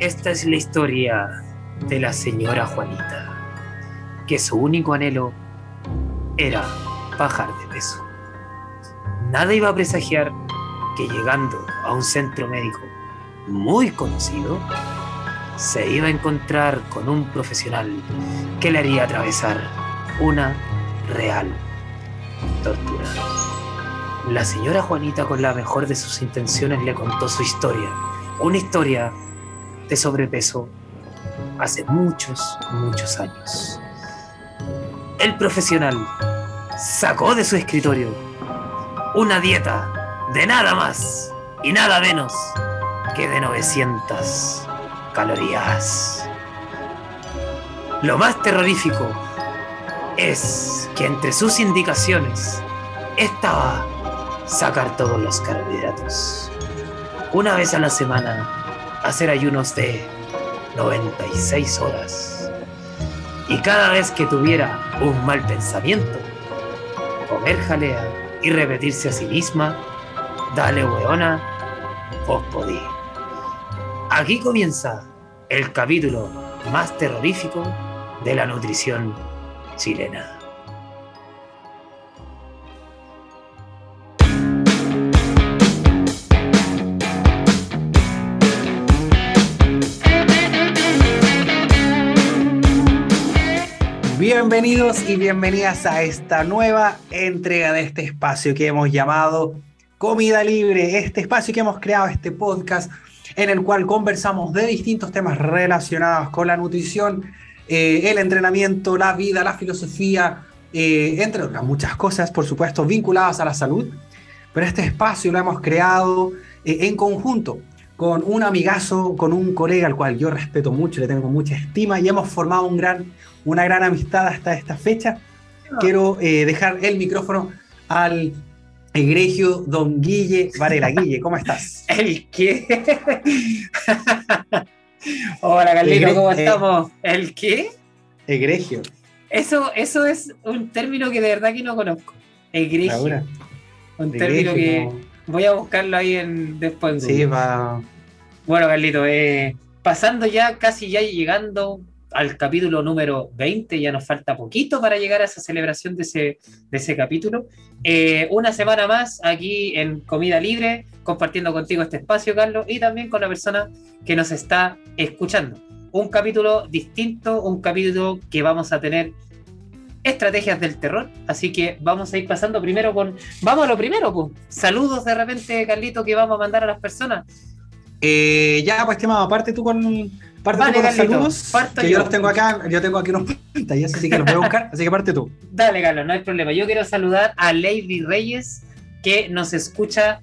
Esta es la historia de la señora Juanita, que su único anhelo era bajar de peso. Nada iba a presagiar que llegando a un centro médico muy conocido, se iba a encontrar con un profesional que le haría atravesar una real tortura. La señora Juanita con la mejor de sus intenciones le contó su historia, una historia de sobrepeso hace muchos, muchos años. El profesional sacó de su escritorio una dieta de nada más y nada menos que de 900 calorías. Lo más terrorífico es que entre sus indicaciones estaba sacar todos los carbohidratos. Una vez a la semana, hacer ayunos de 96 horas. Y cada vez que tuviera un mal pensamiento, comer jalea y repetirse a sí misma, dale weona, vos podí. Aquí comienza el capítulo más terrorífico de la nutrición chilena. Bienvenidos y bienvenidas a esta nueva entrega de este espacio que hemos llamado Comida Libre, este espacio que hemos creado, este podcast en el cual conversamos de distintos temas relacionados con la nutrición, eh, el entrenamiento, la vida, la filosofía, eh, entre otras muchas cosas, por supuesto, vinculadas a la salud. Pero este espacio lo hemos creado eh, en conjunto con un amigazo, con un colega al cual yo respeto mucho, le tengo mucha estima y hemos formado un gran, una gran amistad hasta esta fecha. Quiero dejar el micrófono al egregio don Guille Varela. Guille, ¿cómo estás? ¿El qué? Hola, Carlito, ¿cómo estamos? ¿El qué? Egregio. Eso, eso es un término que de verdad que no conozco. Egregio. Un término que voy a buscarlo ahí en después. Sí, va. Bueno, Carlito, eh, pasando ya, casi ya llegando al capítulo número 20, ya nos falta poquito para llegar a esa celebración de ese, de ese capítulo. Eh, una semana más aquí en Comida Libre, compartiendo contigo este espacio, Carlos, y también con la persona que nos está escuchando. Un capítulo distinto, un capítulo que vamos a tener estrategias del terror, así que vamos a ir pasando primero con... Vamos a lo primero, pues. Saludos de repente, Carlito, que vamos a mandar a las personas. Eh, ya, pues, estimado, aparte tú con Parte vale, los saludos, que yo. los tengo acá, yo tengo aquí unos pantallas, así que los voy a buscar, así que parte tú. Dale, Carlos, no hay problema. Yo quiero saludar a Lady Reyes, que nos escucha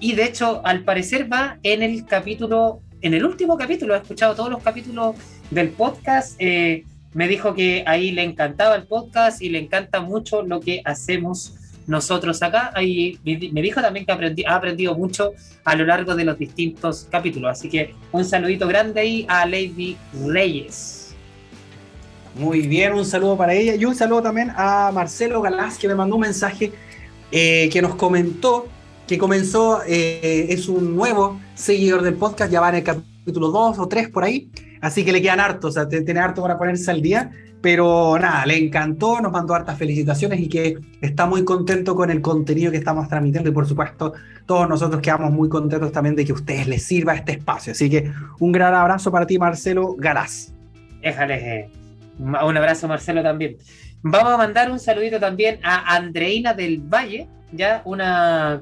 y de hecho, al parecer va en el capítulo, en el último capítulo, ha escuchado todos los capítulos del podcast. Eh, me dijo que ahí le encantaba el podcast y le encanta mucho lo que hacemos nosotros acá. Y me dijo también que ha aprendido mucho a lo largo de los distintos capítulos. Así que un saludito grande ahí a Lady Reyes. Muy bien, un saludo para ella y un saludo también a Marcelo Galás que me mandó un mensaje eh, que nos comentó que comenzó, eh, es un nuevo seguidor del podcast, ya va en el capítulo 2 o 3 por ahí, así que le quedan hartos, o sea, tiene harto para ponerse al día pero nada, le encantó, nos mandó hartas felicitaciones y que está muy contento con el contenido que estamos transmitiendo y por supuesto todos nosotros quedamos muy contentos también de que a ustedes les sirva este espacio. Así que un gran abrazo para ti Marcelo Galás. Déjale, un abrazo Marcelo también. Vamos a mandar un saludito también a Andreina del Valle, ya una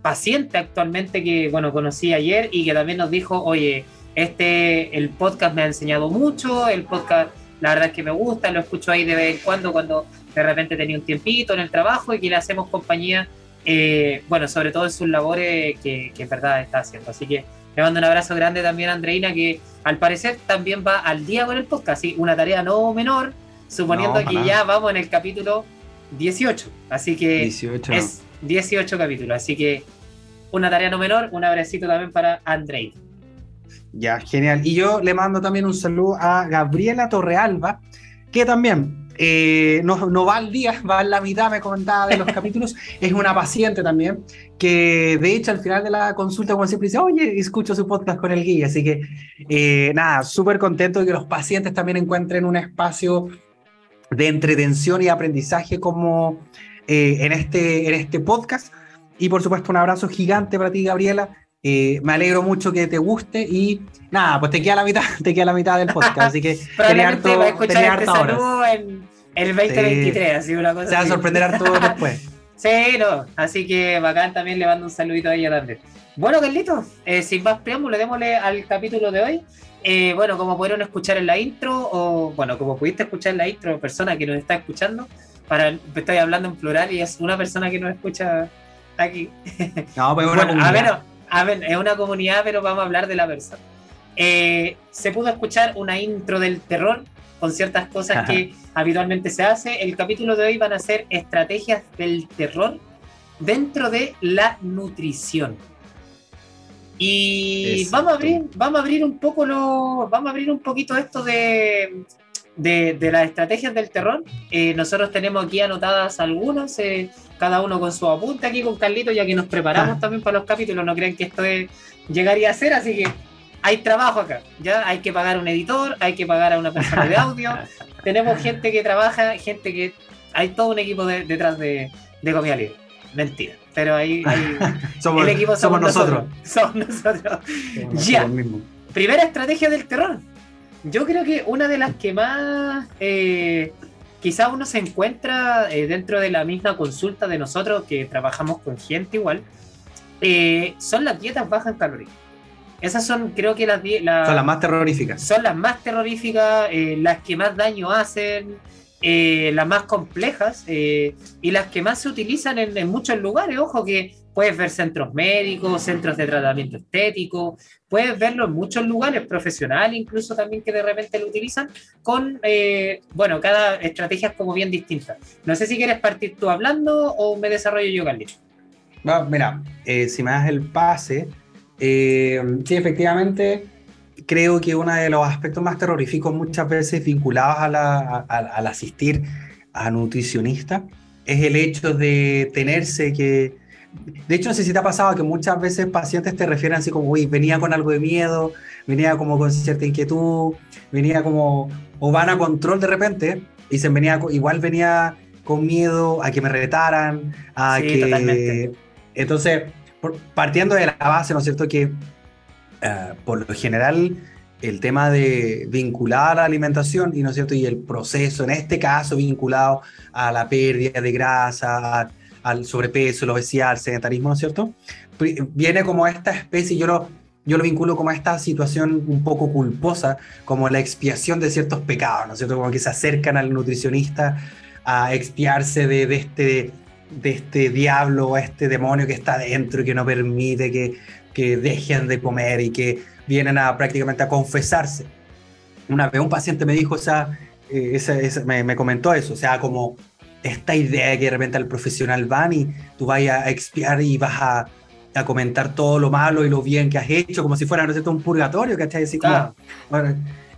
paciente actualmente que, bueno, conocí ayer y que también nos dijo, oye, este, el podcast me ha enseñado mucho, el podcast la verdad es que me gusta, lo escucho ahí de vez en cuando, cuando de repente tenía un tiempito en el trabajo y que le hacemos compañía, eh, bueno, sobre todo en sus labores que, que, en verdad está haciendo. Así que le mando un abrazo grande también a Andreina, que al parecer también va al día con el podcast, ¿sí? una tarea no menor, suponiendo que ya vamos en el capítulo 18. Así que es 18 capítulos, así que una tarea no menor, un abracito también para Andreina. Ya, genial. Y yo le mando también un saludo a Gabriela Torrealba, que también eh, no, no, va al día, va en la mitad, me comentaba de los capítulos. Es una paciente también, que de hecho al final de la consulta, como siempre, dice, oye, escucho su podcast con el guía. Así que, eh, nada, súper contento de que los pacientes también encuentren un espacio de entretención y aprendizaje como eh, en, este, en este podcast. Y por supuesto, un abrazo gigante para ti, Gabriela. Me alegro mucho que te guste y nada, pues te queda la mitad, te queda la mitad del podcast, así que tenía harto, va a escuchar este saludo en el 2023, así una cosa. Se va a sorprender harto después. sí, no, así que bacán también le mando un saludito a ella también. Bueno, Carlitos, eh, sin más preámbulo, démosle al capítulo de hoy. Eh, bueno, como pudieron escuchar en la intro, o bueno, como pudiste escuchar en la intro, persona que nos está escuchando, para estoy hablando en plural y es una persona que nos escucha aquí. No, pues una A ver, a ver, es una comunidad, pero vamos a hablar de la persona. Eh, se pudo escuchar una intro del terror con ciertas cosas que habitualmente se hace. El capítulo de hoy van a ser estrategias del terror dentro de la nutrición. Y vamos a abrir, vamos a abrir un poco lo, vamos a abrir un poquito esto de, de, las estrategias del terror. Eh, nosotros tenemos aquí anotadas algunas, eh, cada uno con su apunte aquí con Carlito, ya que nos preparamos también para los capítulos. No creen que esto llegaría a ser, así que hay trabajo acá, ¿ya? Hay que pagar un editor, hay que pagar a una persona de audio, tenemos gente que trabaja, gente que... Hay todo un equipo detrás de, de Comida Libre. Mentira, pero ahí, somos, el equipo somos, nosotros. Somos nosotros. ya. Primera estrategia del terror. Yo creo que una de las que más eh, quizá uno se encuentra eh, dentro de la misma consulta de nosotros que trabajamos con gente igual, eh, son las dietas bajas en calorías. Esas son, creo que las, Son las más terroríficas. Son las más terroríficas, eh, las que más daño hacen, eh, las más complejas eh, y las que más se utilizan en, muchos lugares. Ojo que puedes ver centros médicos, centros de tratamiento estético, puedes verlo en muchos lugares, profesionales incluso también que de repente lo utilizan, con, bueno, cada estrategia es como bien distinta. No sé si quieres partir tú hablando o me desarrollo yo, Carlitos. mira, si me das el pase, eh, sí, efectivamente, creo que uno de los aspectos más terroríficos muchas veces vinculados al asistir a nutricionista es el hecho de tenerse que... De hecho, no sé si te ha pasado que muchas veces pacientes te refieren así como, uy, venía con algo de miedo, venía como con cierta inquietud, venía como, o van a control de repente, y se venía, igual venía con miedo a que me retaran, a que... Totalmente. Entonces, partiendo de la base, ¿no es cierto?, que eh, por lo general el tema de vincular a la alimentación y no es cierto y el proceso en este caso vinculado a la pérdida de grasa al sobrepeso la obesidad al sedentarismo no es cierto viene como esta especie yo lo yo lo vinculo como a esta situación un poco culposa como la expiación de ciertos pecados no es cierto como que se acercan al nutricionista a expiarse de, este de este diablo o este demonio que está dentro y que no permite que, que dejen de comer y que vienen a prácticamente a confesarse. Una vez un paciente me dijo, o eh, me, comentó eso, o sea, como esta idea de que de repente al profesional van y tú vayas a expiar y vas a, a, comentar todo lo malo y lo bien que has hecho, como si fuera, no sé, un purgatorio, ¿cachai? Así como,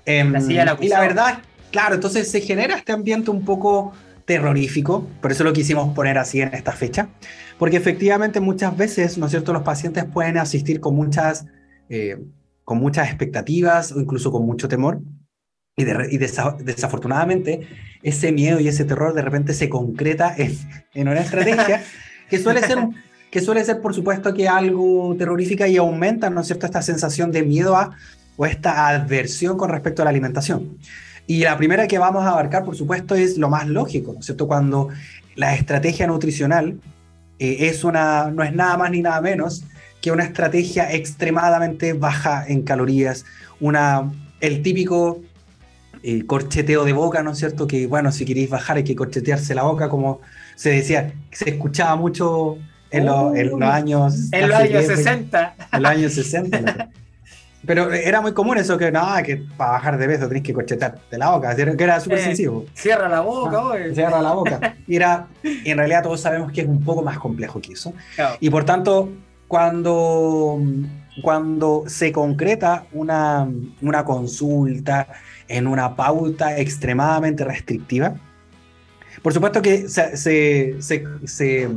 em, y la verdad, claro, entonces se genera este ambiente un poco terrorífico, por eso lo quisimos poner así en esta fecha, porque efectivamente muchas veces, ¿no es cierto?, los pacientes pueden asistir con muchas, eh, con muchas expectativas o incluso con mucho temor, y, desafortunadamente ese miedo y ese terror de repente se concreta en, una estrategia que suele ser que suele ser por supuesto que algo terrorífica y aumenta, ¿no es cierto?, esta sensación de miedo a o esta adversión con respecto a la alimentación. Y la primera que vamos a abarcar, por supuesto, es lo más lógico, ¿no es cierto? Cuando la estrategia nutricional eh, es una, no es nada más ni nada menos que una estrategia extremadamente baja en calorías, una, el típico eh, corcheteo de boca, ¿no es cierto? Que, bueno, si queréis bajar hay que corchetearse la boca, como se decía, se escuchaba mucho en, los años... En los años 60. En los años 60. Pero era muy común eso que, no, que para bajar de peso tenés que corchetarte la boca, que era súper sencillo. Cierra la boca, ah, Cierra la boca. Y era, en realidad todos sabemos que es un poco más complejo que eso. Y por tanto, cuando, cuando se concreta una, una consulta en una pauta extremadamente restrictiva, por supuesto que se, se, se,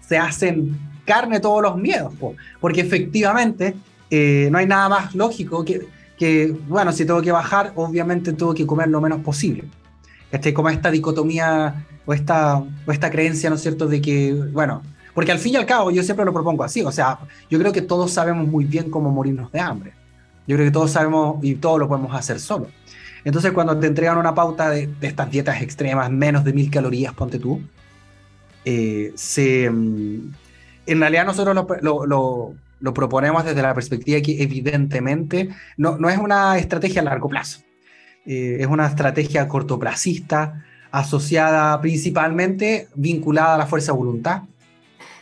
se hacen carne todos los miedos, porque efectivamente eh, no hay nada más lógico que, que, bueno, si tengo que bajar, obviamente tengo que comer lo menos posible. Este, como esta dicotomía o esta, o esta creencia, ¿no es cierto?, de que, bueno, porque al fin y al cabo yo siempre lo propongo así, o sea, yo creo que todos sabemos muy bien cómo morirnos de hambre. Yo creo que todos sabemos y todos lo podemos hacer solo. Entonces, cuando te entregan una pauta de, estas dietas extremas, menos de mil calorías, ponte tú, eh, se, mm, en realidad nosotros lo, lo, lo, proponemos desde la perspectiva que evidentemente no, no es una estrategia a largo plazo, eh, es una estrategia cortoplacista asociada principalmente vinculada a la fuerza de voluntad,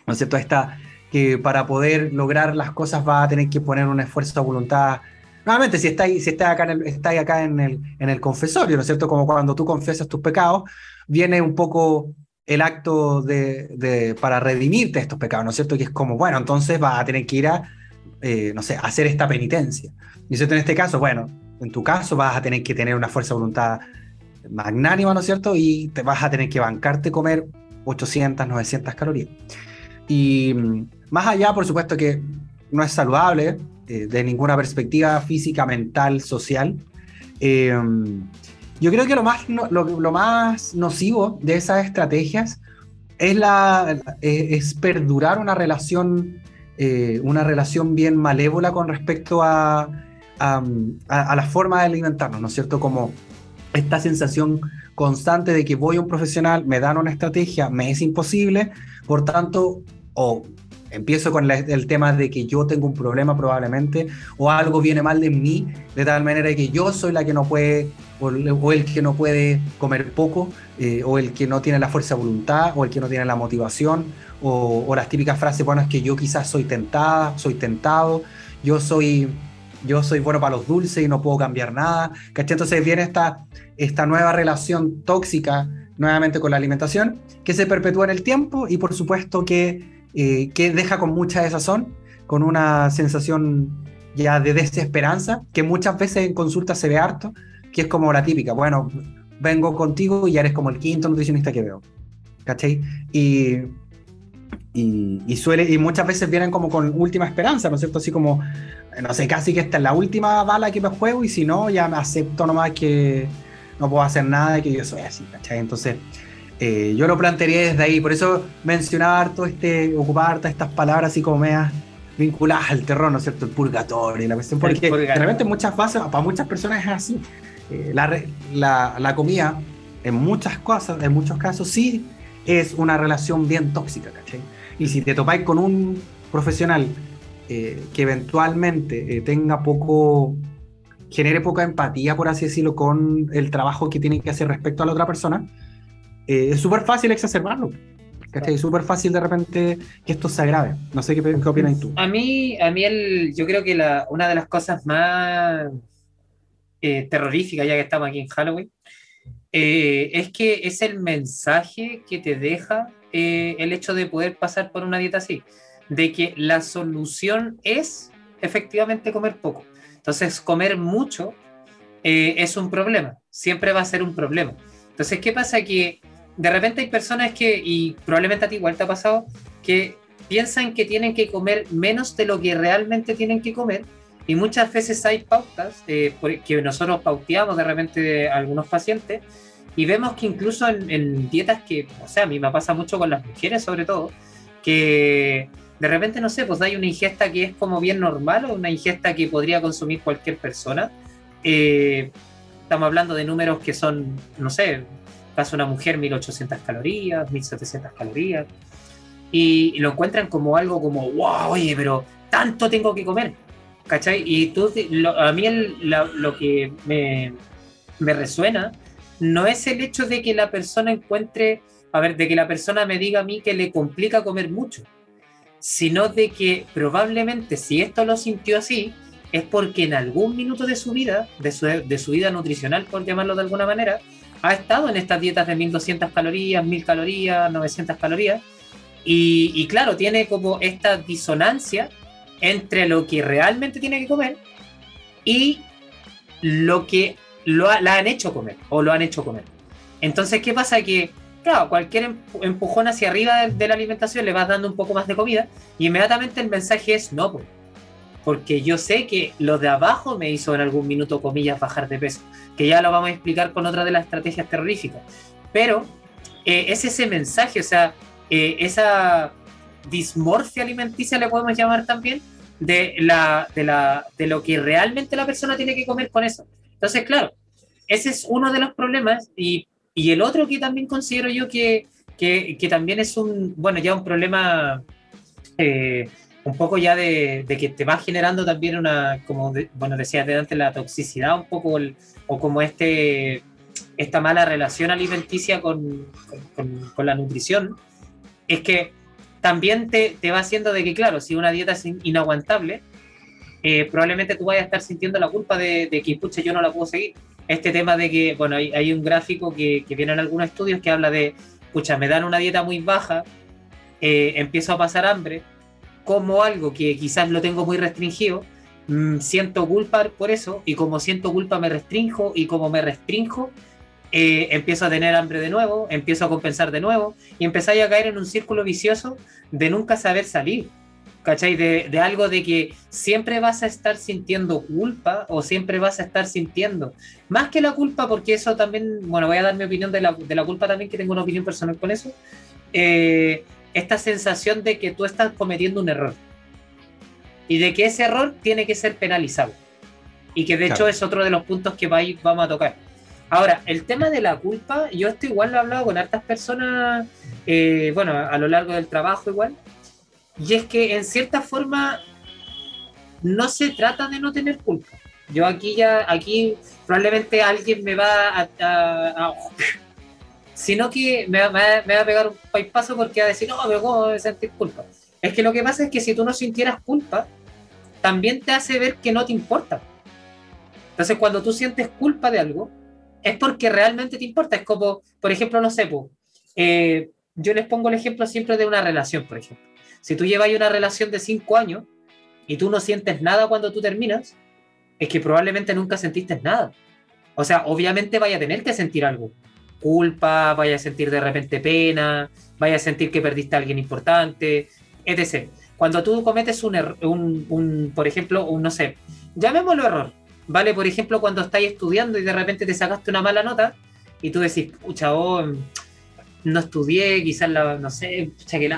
¿no es cierto? Esta, que para poder lograr las cosas va a tener que poner un esfuerzo de voluntad. Nuevamente, si estáis, si está acá, en el, estáis acá en, el, en el confesorio, ¿no es cierto? Como cuando tú confiesas tus pecados, viene un poco el acto de, para redimirte estos pecados, ¿no es cierto? Que es como, bueno, entonces vas a tener que ir a, eh, no sé, hacer esta penitencia. Y cierto, en este caso, bueno, en tu caso vas a tener que tener una fuerza de voluntad magnánima, ¿no es cierto? Y te vas a tener que bancarte comer 800, 900 calorías. Y mm, más allá, por supuesto que no es saludable eh, de ninguna perspectiva física, mental, social. Eh, yo creo que lo más, lo, más nocivo de esas estrategias es, la, es perdurar una relación, eh, una relación bien malévola con respecto a, a, a, la forma de alimentarnos, ¿no es cierto? Como esta sensación constante de que voy a un profesional, me dan una estrategia, me es imposible, por tanto, o empiezo con el tema de que yo tengo un problema probablemente, o algo viene mal de mí, de tal manera que yo soy la que no puede, o, el que no puede comer poco, eh, o el que no tiene la fuerza de voluntad, o el que no tiene la motivación, o, las típicas frases, bueno, es que yo quizás soy tentada, soy tentado, yo soy... Yo soy bueno para los dulces y no puedo cambiar nada. Entonces viene esta, esta nueva relación tóxica nuevamente con la alimentación que se perpetúa en el tiempo y por supuesto que eh, que deja con mucha desazón, con una sensación ya de desesperanza, que muchas veces en consulta se ve harto, que es como la típica, bueno, vengo contigo y ya eres como el quinto nutricionista que veo, ¿cachai? Y, y, suele, y muchas veces vienen como con última esperanza, ¿no es cierto? Así como, no sé, casi que esta es la última bala que me juego y si no, ya me acepto nomás que no puedo hacer nada y que yo soy así, ¿cachai? Entonces, eh, yo lo plantearía desde ahí, por eso mencionar todo este, ocupar todas estas palabras así como vinculadas al terror, ¿no es cierto? El purgatorio y la cuestión, porque realmente muchas fases, para muchas personas es así. Eh, la, la, la, comida, en muchas cosas, en muchos casos, sí es una relación bien tóxica, ¿cachai? Y si te topáis con un profesional eh, que eventualmente tenga poco, genere poca empatía, por así decirlo, con el trabajo que tiene que hacer respecto a la otra persona, eh, es súper fácil exacerbarlo. ¿Cachai? Es súper fácil de repente que esto se agrave. No sé qué, qué opinas tú. A mí, a mí el, yo creo que la, una de las cosas más eh, terroríficas, ya que estamos aquí en Halloween, eh, es que es el mensaje que te deja el hecho de poder pasar por una dieta así. De que la solución es efectivamente comer poco. Entonces, comer mucho es un problema. Siempre va a ser un problema. Entonces, ¿qué pasa? Que de repente hay personas que, y probablemente a ti igual te ha pasado, que piensan que tienen que comer menos de lo que realmente tienen que comer. Y muchas veces hay pautas eh, que nosotros pauteamos de repente a algunos pacientes y vemos que incluso en, dietas que, o sea, a mí me pasa mucho con las mujeres sobre todo, que de repente, no sé, pues hay una ingesta que es como bien normal o una ingesta que podría consumir cualquier persona. Eh, estamos hablando de números que son, no sé, pasa una mujer 1800 calorías, 1700 calorías, y, lo encuentran como algo como, wow, oye, pero tanto tengo que comer, ¿cachai? Y tú, a mí lo que me, me resuena no es el hecho de que la persona encuentre, a ver, de que la persona me diga a mí que le complica comer mucho, sino de que probablemente si esto lo sintió así, es porque en algún minuto de su vida, de su, de su vida nutricional, por llamarlo de alguna manera, ha estado en estas dietas de 1200 calorías, 1000 calorías, 900 calorías. Y, claro, tiene como esta disonancia entre lo que realmente tiene que comer y lo que lo la han hecho comer o lo han hecho comer. Entonces, ¿qué pasa? Que claro, cualquier empujón hacia arriba de, la alimentación le vas dando un poco más de comida y inmediatamente el mensaje es no, porque yo sé que lo de abajo me hizo en algún minuto, comillas, bajar de peso, que ya lo vamos a explicar con otra de las estrategias terroríficas. Pero eh, es ese mensaje, o sea, eh, esa dismorfia alimenticia le podemos llamar también, de, la, de, la, de lo que realmente la persona tiene que comer con eso. Entonces, claro, ese es uno de los problemas y, y el otro que también considero yo que, que, también es un, bueno, ya un problema eh, un poco ya de, de, que te va generando también una, como bueno, decías de antes, la toxicidad un poco o como este, esta mala relación alimenticia con, con, con la nutrición, es que también te, te, va haciendo de que, claro, si una dieta es inaguantable, eh, probablemente tú vayas a estar sintiendo la culpa de, de, que, pucha, yo no la puedo seguir. Este tema de que, bueno, hay, hay un gráfico que, que, viene en algunos estudios que habla de, pucha, me dan una dieta muy baja, eh, empiezo a pasar hambre, como algo que quizás lo tengo muy restringido, mmm, siento culpa por eso, y como siento culpa me restrinjo, y como me restrinjo, eh, empiezo a tener hambre de nuevo, empiezo a compensar de nuevo y empezáis a caer en un círculo vicioso de nunca saber salir. ¿Cachai? De, de, algo de que siempre vas a estar sintiendo culpa o siempre vas a estar sintiendo. Más que la culpa, porque eso también, bueno, voy a dar mi opinión de la, de la culpa también, que tengo una opinión personal con eso. Eh, esta sensación de que tú estás cometiendo un error. Y de que ese error tiene que ser penalizado. Y que de claro. hecho es otro de los puntos que va vamos a tocar. Ahora, el tema de la culpa, yo esto igual lo he hablado con hartas personas, eh, bueno, a lo largo del trabajo igual, y es que en cierta forma no se trata de no tener culpa. Yo aquí ya, aquí probablemente alguien me va a... a, a sino que me, me, me, va a pegar un paso porque va a decir, no, pero ¿cómo a sentir culpa? Es que lo que pasa es que si tú no sintieras culpa, también te hace ver que no te importa. Entonces, cuando tú sientes culpa de algo, es porque realmente te importa. Es como, por ejemplo, no sé, pues, eh, yo les pongo el ejemplo siempre de una relación, por ejemplo. Si tú llevas una relación de cinco años y tú no sientes nada cuando tú terminas, es que probablemente nunca sentiste nada. O sea, obviamente vaya a tener que sentir algo. Culpa, vaya a sentir de repente pena, vaya a sentir que perdiste a alguien importante, etc. Cuando tú cometes un, error, un, un por ejemplo, un, no sé, llamémoslo error, ¿vale? Por ejemplo, cuando estáis estudiando y de repente te sacaste una mala nota y tú decís, pucha, oh, no estudié, quizás la, no sé, pucha, que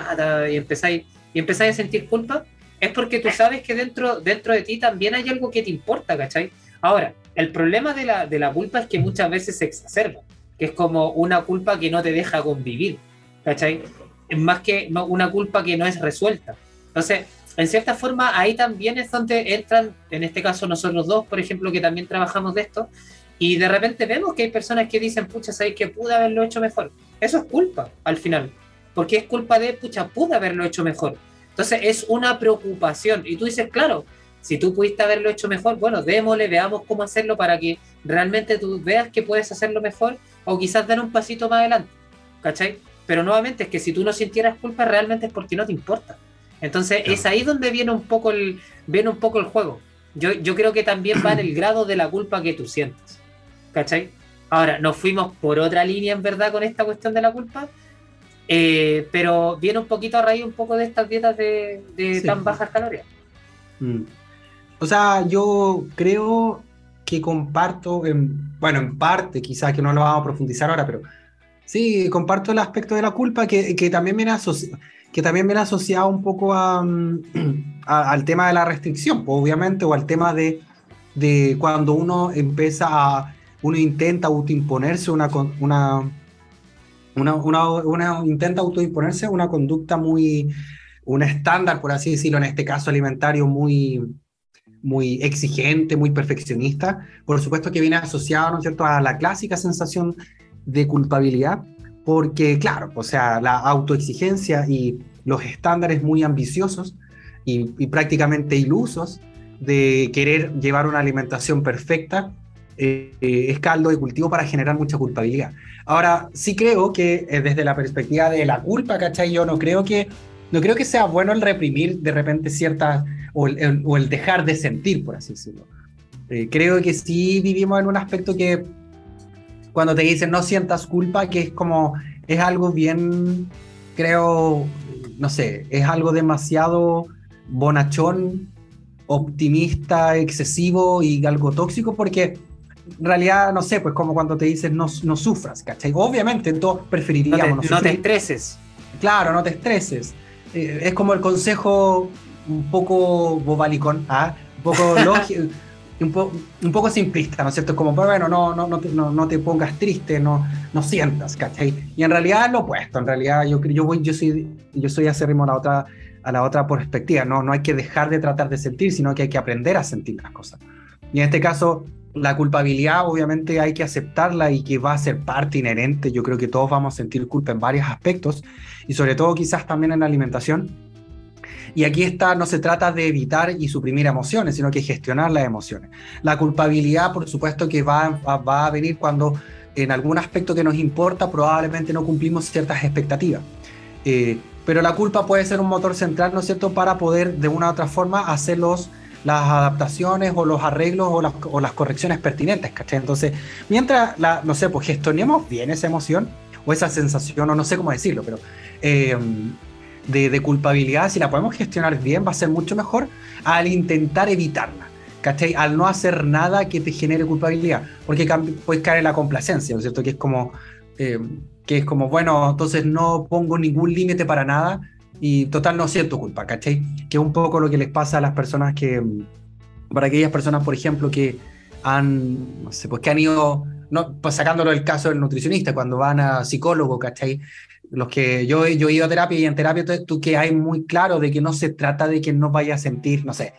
y empezáis, y empezáis a sentir culpa, es porque tú sabes que dentro, dentro de ti también hay algo que te importa, ¿cachai? Ahora, el problema de la, de la culpa es que muchas veces se exacerba, que es como una culpa que no te deja convivir, ¿cachai? Más que una culpa que no es resuelta. Entonces, en cierta forma, ahí también es donde entran, en este caso nosotros dos, por ejemplo, que también trabajamos de esto, y de repente vemos que hay personas que dicen, pucha, ¿sabes que pude haberlo hecho mejor? Eso es culpa, al final, porque es culpa de, pucha, pude haberlo hecho mejor. Entonces es una preocupación, y tú dices, claro, si tú pudiste haberlo hecho mejor, bueno, démosle, veamos cómo hacerlo para que realmente tú veas que puedes hacerlo mejor, o quizás dar un pasito más adelante, ¿cachai? Pero nuevamente es que si tú no sintieras culpa, realmente es porque no te importa. Entonces claro. es ahí donde viene un poco el, viene un poco el juego. Yo, yo creo que también va en el grado de la culpa que tú sientes. ¿Cachai? Ahora, nos fuimos por otra línea en verdad con esta cuestión de la culpa, eh, pero viene un poquito a raíz un poco de estas dietas de, de sí. tan bajas calorías. Mm. O sea, yo creo que comparto, en, bueno, en parte, quizás que no lo vamos a profundizar ahora, pero sí, comparto el aspecto de la culpa que, que también asociado que también viene asociado un poco a, a, al tema de la restricción, pues, obviamente, o al tema de, de cuando uno empieza a, uno intenta autoimponerse una, una, una, una, una intenta autoimponerse una conducta muy, un estándar, por así decirlo, en este caso alimentario muy, muy exigente, muy perfeccionista, por supuesto que viene asociado, ¿no es cierto?, a la clásica sensación de culpabilidad, porque claro, o sea, la autoexigencia y los estándares muy ambiciosos y, y prácticamente ilusos de querer llevar una alimentación perfecta eh, es caldo de cultivo para generar mucha culpabilidad. Ahora, sí creo que eh, desde la perspectiva de la culpa, ¿cachai? Yo no creo que, no creo que sea bueno el reprimir de repente ciertas, o el, el, o el dejar de sentir, por así decirlo. Eh, creo que sí vivimos en un aspecto que cuando te dicen no sientas culpa, que es como es algo bien, creo, no sé, es algo demasiado bonachón, optimista, excesivo y algo tóxico porque en realidad, no sé, pues como cuando te dicen no, no sufras, ¿cachai? Obviamente todos preferiríamos no te, estreses. Claro, no te estreses. Eh, es como el consejo un poco bobalicón, ¿ah? un poco lógico. Un, un, poco simplista, ¿no es cierto? Es como, bueno, no, no, no, te, no, no te pongas triste, no, no sientas, ¿cachai? Y en realidad lo opuesto, en realidad yo, yo, voy, yo soy, yo soy acérrimo a la otra, a la otra perspectiva, no, no hay que dejar de tratar de sentir, sino que hay que aprender a sentir las cosas. Y en este caso, la culpabilidad obviamente hay que aceptarla y que va a ser parte inherente. Yo creo que todos vamos a sentir culpa en varios aspectos y sobre todo quizás también en la alimentación. Y aquí está, no se trata de evitar y suprimir emociones, sino que gestionar las emociones. La culpabilidad, por supuesto, que va, va a venir cuando en algún aspecto que nos importa probablemente no cumplimos ciertas expectativas. Eh, pero la culpa puede ser un motor central, ¿no es cierto?, para poder de una u otra forma hacer los las adaptaciones o los arreglos o las, o las correcciones pertinentes, ¿cachai? Entonces, mientras, la, no sé, pues gestionemos bien esa emoción o esa sensación, o no sé cómo decirlo, pero eh, de, de, culpabilidad, si la podemos gestionar bien, va a ser mucho mejor al intentar evitarla, ¿cachai? Al no hacer nada que te genere culpabilidad, porque puedes caer en la complacencia, ¿no es cierto? Que es como, eh, que es como, bueno, entonces no pongo ningún límite para nada, y total no siento culpa, ¿cachai? Que es un poco lo que les pasa a las personas que, para aquellas personas, por ejemplo, que han, no sé, pues que han ido, no, pues sacándolo del caso del nutricionista, cuando van a psicólogo, ¿cachai? Los que yo, yo he ido a terapia y en terapia tú que hay muy claro de que no se trata de que no vaya a sentir, no sé,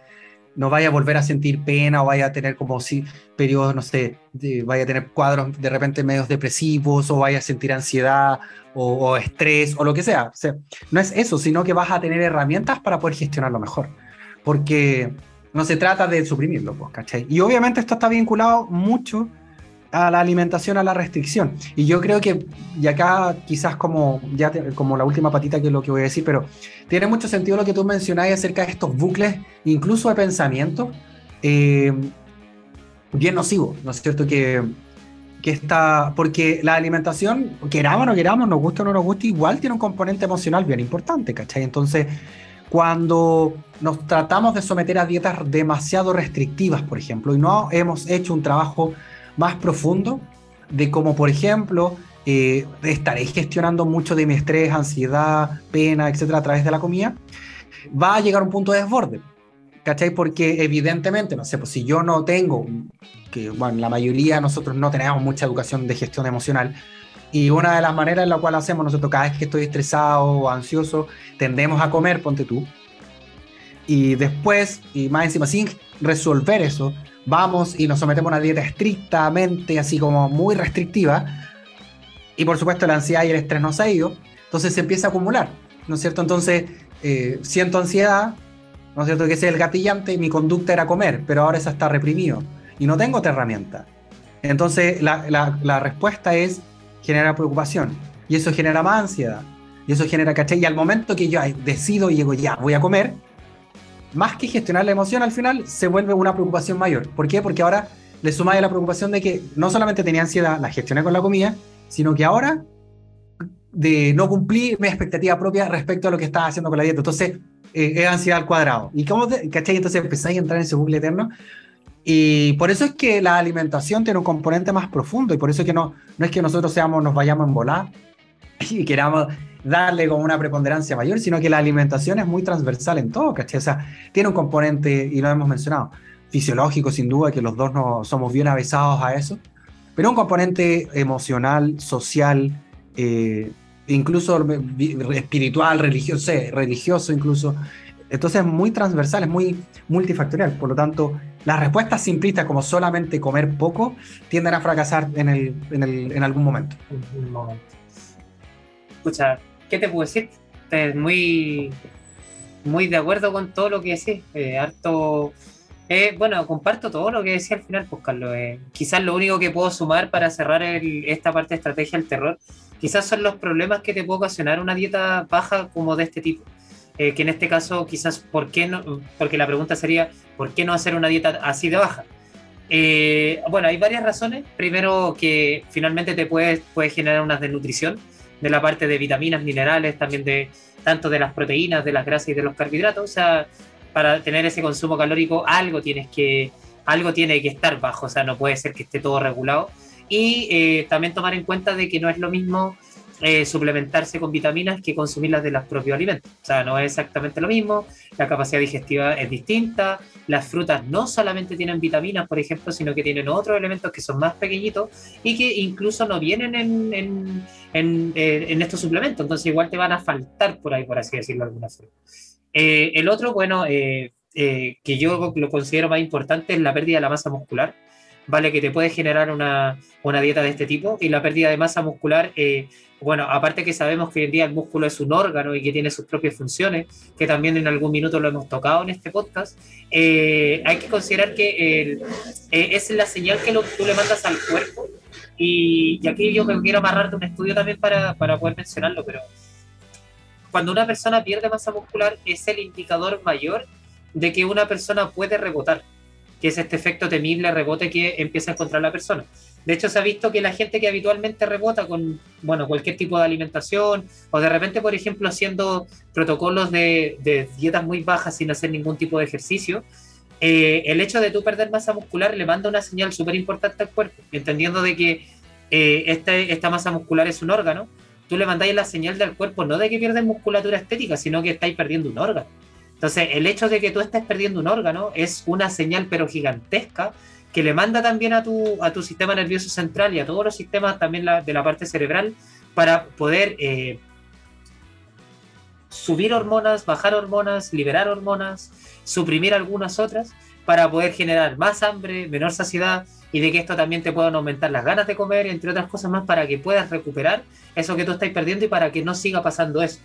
no vaya a volver a sentir pena o vaya a tener como si periodos, no sé, vaya a tener cuadros de repente medios depresivos o vaya a sentir ansiedad o, estrés o lo que sea. No es eso, sino que vas a tener herramientas para poder gestionarlo mejor. Porque no se trata de suprimirlo, pues, ¿cachai? Y obviamente esto está vinculado mucho a la alimentación, a la restricción. Y yo creo que, y acá quizás como, ya como la última patita que es lo que voy a decir, pero tiene mucho sentido lo que tú mencionabas acerca de estos bucles, incluso de pensamiento, eh, bien nocivos, ¿no es cierto? Que, que está, porque la alimentación, queramos o no queramos, nos gusta o no nos gusta, igual tiene un componente emocional bien importante, ¿cachai? Entonces, cuando nos tratamos de someter a dietas demasiado restrictivas, por ejemplo, y no hemos hecho un trabajo más profundo de cómo, por ejemplo, eh, estaré gestionando mucho de mi estrés, ansiedad, pena, etcétera, a través de la comida, va a llegar a un punto de desborde. ¿Cachai? Porque evidentemente, no sé, pues si yo no tengo, que bueno, la mayoría nosotros no tenemos mucha educación de gestión emocional, y una de las maneras en la cual hacemos nosotros cada vez que estoy estresado o ansioso, tendemos a comer, ponte tú, y después, y más encima, sin resolver eso, vamos y nos sometemos a una dieta estrictamente, así como muy restrictiva, y por supuesto la ansiedad y el estrés no se ha ido, entonces se empieza a acumular, ¿no es cierto? Entonces eh, siento ansiedad, ¿no es cierto? Que ese es el gatillante, mi conducta era comer, pero ahora esa está reprimido y no tengo otra herramienta. Entonces la, la, la respuesta es generar preocupación y eso genera más ansiedad y eso genera, ¿cachai? Y al momento que yo decido y digo, ya, voy a comer, más que gestionar la emoción, al final se vuelve una preocupación mayor. ¿Por qué? Porque ahora le sumáis la preocupación de que no solamente tenía ansiedad, la gestioné con la comida, sino que ahora de no cumplir mi expectativa propia respecto a lo que estaba haciendo con la dieta. Entonces, eh, es ansiedad al cuadrado. ¿Y cómo te, cachai? Entonces empezáis a entrar en ese bucle eterno. Y por eso es que la alimentación tiene un componente más profundo y por eso es que no, no es que nosotros seamos, nos vayamos en volar y queramos darle como una preponderancia mayor, sino que la alimentación es muy transversal en todo, ¿cachai? O sea, tiene un componente, y lo hemos mencionado, fisiológico sin duda, que los dos no somos bien avesados a eso, pero un componente emocional, social, eh, incluso espiritual, religioso, religioso incluso. Entonces es muy transversal, es muy multifactorial. Por lo tanto, las respuestas simplistas como solamente comer poco tienden a fracasar en, el, en, el, en algún momento. En momento. Escucha, ¿qué te puedo decir? Estoy muy, muy de acuerdo con todo lo que decís. Eh, harto, eh, bueno, comparto todo lo que decía al final, pues Carlos. Eh, quizás lo único que puedo sumar para cerrar esta parte de estrategia del terror, quizás son los problemas que te puede ocasionar una dieta baja como de este tipo. que en este caso, quizás, ¿por qué no? Porque la pregunta sería, ¿por qué no hacer una dieta así de baja? bueno, hay varias razones. Primero, que finalmente te puede, puede generar una desnutrición de la parte de vitaminas, minerales, también de tanto de las proteínas, de las grasas y de los carbohidratos. O sea, para tener ese consumo calórico, algo tienes que, algo tiene que estar bajo, o sea, no puede ser que esté todo regulado. Y eh, también tomar en cuenta de que no es lo mismo eh, suplementarse con vitaminas que consumirlas de los propios alimentos. O sea, no es exactamente lo mismo, la capacidad digestiva es distinta, las frutas no solamente tienen vitaminas, por ejemplo, sino que tienen otros elementos que son más pequeñitos y que incluso no vienen en, en, en, eh, estos suplementos, entonces igual te van a faltar por ahí, por así decirlo de alguna forma. Eh, el otro, bueno, que yo lo considero más importante es la pérdida de la masa muscular. ¿Vale? Que te puede generar una, una, dieta de este tipo. Y la pérdida de masa muscular eh, bueno, aparte que sabemos que hoy en día el músculo es un órgano y que tiene sus propias funciones, que también en algún minuto lo hemos tocado en este podcast, eh, hay que considerar que eh, es la señal que tú le mandas al cuerpo. Y, aquí yo me quiero amarrarte un estudio también para, para poder mencionarlo, pero cuando una persona pierde masa muscular es el indicador mayor de que una persona puede rebotar, que es este efecto temible rebote que empieza a encontrar la persona. De hecho, se ha visto que la gente que habitualmente rebota con bueno, cualquier tipo de alimentación o de repente, por ejemplo, haciendo protocolos de, dietas muy bajas sin hacer ningún tipo de ejercicio, eh, el hecho de tú perder masa muscular le manda una señal súper importante al cuerpo, entendiendo de que eh, este, esta masa muscular es un órgano, tú le mandáis la señal del cuerpo no de que pierdes musculatura estética, sino que estáis perdiendo un órgano. Entonces, el hecho de que tú estés perdiendo un órgano es una señal pero gigantesca que le manda también a tu, a tu sistema nervioso central y a todos los sistemas también de la parte cerebral para poder eh, subir hormonas, bajar hormonas, liberar hormonas, suprimir algunas otras, para poder generar más hambre, menor saciedad y de que esto también te puedan aumentar las ganas de comer, entre otras cosas más, para que puedas recuperar eso que tú estás perdiendo y para que no siga pasando eso.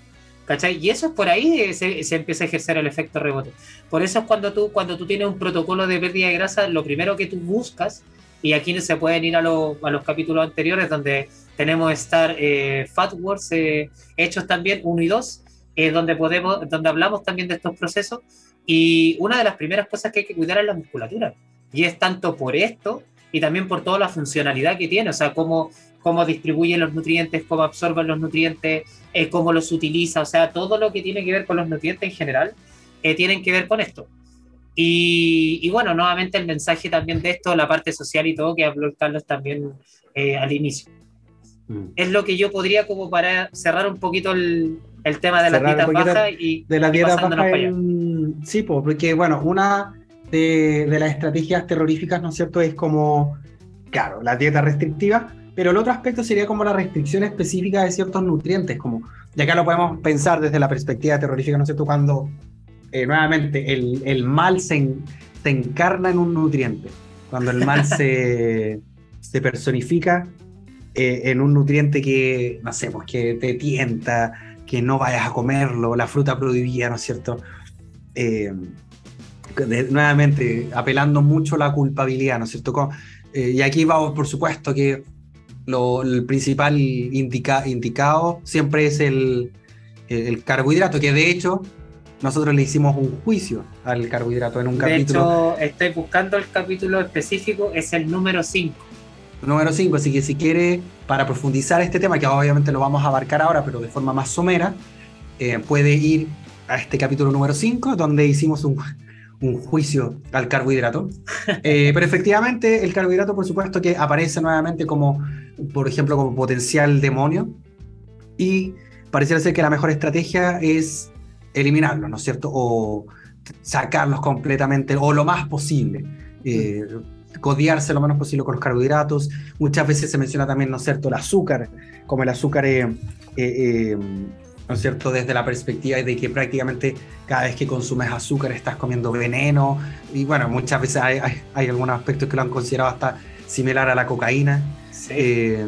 Y eso es por ahí se, se, empieza a ejercer el efecto rebote. Por eso es cuando tú, cuando tú tienes un protocolo de pérdida de grasa, lo primero que tú buscas, y aquí se pueden ir a, a los capítulos anteriores donde tenemos Star eh, Fat Wars eh, hechos también, uno y dos, eh, donde, podemos, donde hablamos también de estos procesos. Y una de las primeras cosas que hay que cuidar es la musculatura. Y es tanto por esto y también por toda la funcionalidad que tiene, o sea, cómo, cómo distribuye los nutrientes, cómo absorben los nutrientes, eh, cómo los utiliza, o sea, todo lo que tiene que ver con los nutrientes en general, eh, tienen que ver con esto. Y, bueno, nuevamente el mensaje también de esto, la parte social y todo que habló Carlos también eh, al inicio. Mm. Es lo que yo podría como para cerrar un poquito el, el tema de la dieta baja y de la dieta baja sí, porque bueno, una de, de, las estrategias terroríficas, ¿no es cierto?, es como, claro, la dieta restrictiva, pero el otro aspecto sería como la restricción específica de ciertos nutrientes, como, ya acá lo podemos pensar desde la perspectiva terrorífica, ¿no es cierto?, cuando eh, nuevamente el, el mal se, se, encarna en un nutriente, cuando el mal se, se personifica eh, en un nutriente que, no sé, pues que te tienta, que no vayas a comerlo, la fruta prohibida, ¿no es cierto? Eh, nuevamente, apelando mucho a la culpabilidad, ¿no es cierto? y aquí vamos, por supuesto, que el principal indicado siempre es el, el, carbohidrato, que de hecho nosotros le hicimos un juicio al carbohidrato en un capítulo. De hecho, estoy buscando el capítulo específico, es el número 5. Número 5, así que si quiere, para profundizar este tema, que obviamente lo vamos a abarcar ahora, pero de forma más somera, eh, puede ir a este capítulo número 5, donde hicimos un, un juicio al carbohidrato. Eh, pero efectivamente el carbohidrato, por supuesto, que aparece nuevamente como, por ejemplo, como potencial demonio. Y pareciera ser que la mejor estrategia es eliminarlo, ¿no es cierto? O sacarlos completamente, o lo más posible. Eh, codiarse lo menos posible con los carbohidratos. Muchas veces se menciona también, ¿no es cierto?, el azúcar, como el azúcar eh, ¿no es cierto? Desde la perspectiva de que prácticamente cada vez que consumes azúcar estás comiendo veneno. Y bueno, muchas veces hay, hay, algunos aspectos que lo han considerado hasta similar a la cocaína. Sí. Eh,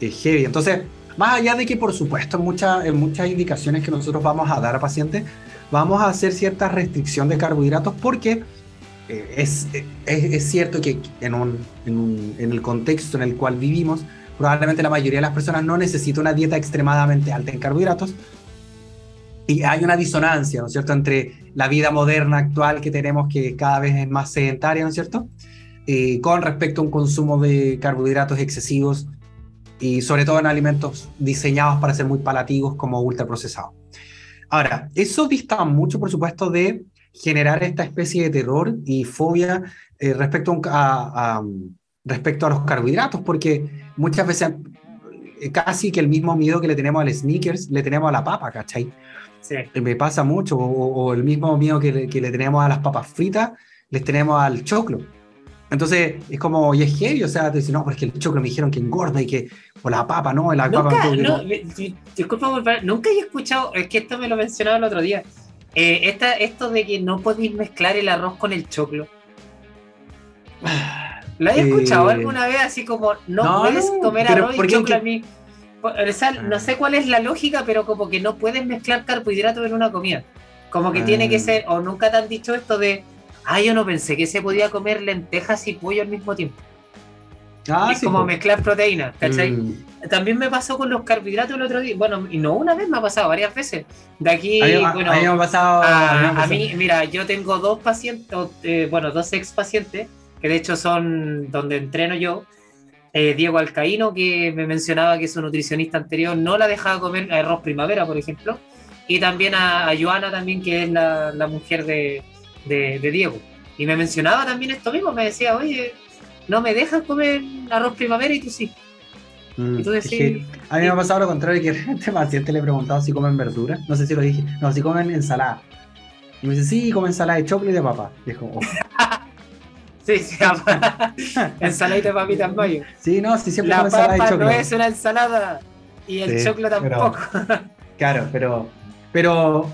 heavy. Entonces, más allá de que, por supuesto, en, muchas en muchas indicaciones que nosotros vamos a dar a pacientes, vamos a hacer cierta restricción de carbohidratos porque eh, es, es, es, cierto que en, un, en, un, en el contexto en el cual vivimos, probablemente la mayoría de las personas no necesita una dieta extremadamente alta en carbohidratos. Y hay una disonancia, ¿no es cierto?, entre la vida moderna actual que tenemos, que cada vez es más sedentaria, ¿no es cierto?, eh, con respecto a un consumo de carbohidratos excesivos y sobre todo en alimentos diseñados para ser muy palativos como ultraprocesados. Ahora, eso dista mucho, por supuesto, de generar esta especie de terror y fobia eh, respecto, a, respecto a los carbohidratos, porque muchas veces eh, casi que el mismo miedo que le tenemos al sneakers, le tenemos a la papa, ¿cachai? Sí. Me pasa mucho, o, el mismo miedo que le, que le, tenemos a las papas fritas, les tenemos al choclo. Entonces es como, y es heavy, o sea, te dicen, no, porque el choclo me dijeron que engorda y que, o la papa, ¿no? La nunca, papa, no, disculpa, nunca he escuchado, es que esto me lo mencionaba el otro día, eh, esta, esto de que no podéis mezclar el arroz con el choclo. ¿Lo has escuchado eh, alguna vez así como no, puedes comer arroz y choclo a mí? no sé cuál es la lógica, pero como que no puedes mezclar carbohidratos en una comida. Como que tiene que ah. ser, o nunca te han dicho esto de, ah, yo no pensé que se podía comer lentejas y pollo al mismo tiempo. Ah, es como mezclar proteínas, ¿cachai? Mm. También me pasó con los carbohidratos el otro día. Bueno, y no una vez, me ha pasado varias veces. De aquí, bueno, a, pasado, a, mí, mira, yo tengo dos pacientes, eh, bueno, dos ex pacientes, que de hecho son donde entreno yo. Eh, Diego Alcaíno, que me mencionaba que su nutricionista anterior no la dejaba comer arroz primavera, por ejemplo. Y también a, Joana, también, que es la, la mujer de, de, de Diego. Y me mencionaba también esto mismo, me decía, oye, no me dejas comer arroz primavera y tú sí. Mm, y tú decís, a mí me ha pasado lo contrario, que este paciente le he preguntado si comen verdura. No sé si lo dije. No, si comen ensalada. Y me dice, sí, comen ensalada de chocolate y de papa. Y es como, oh. Sí, sí, ensalada de papitas mayo. Sí, no, sí, siempre la ensalada de chocolate. no es una ensalada y el chocolate tampoco. claro, pero, pero,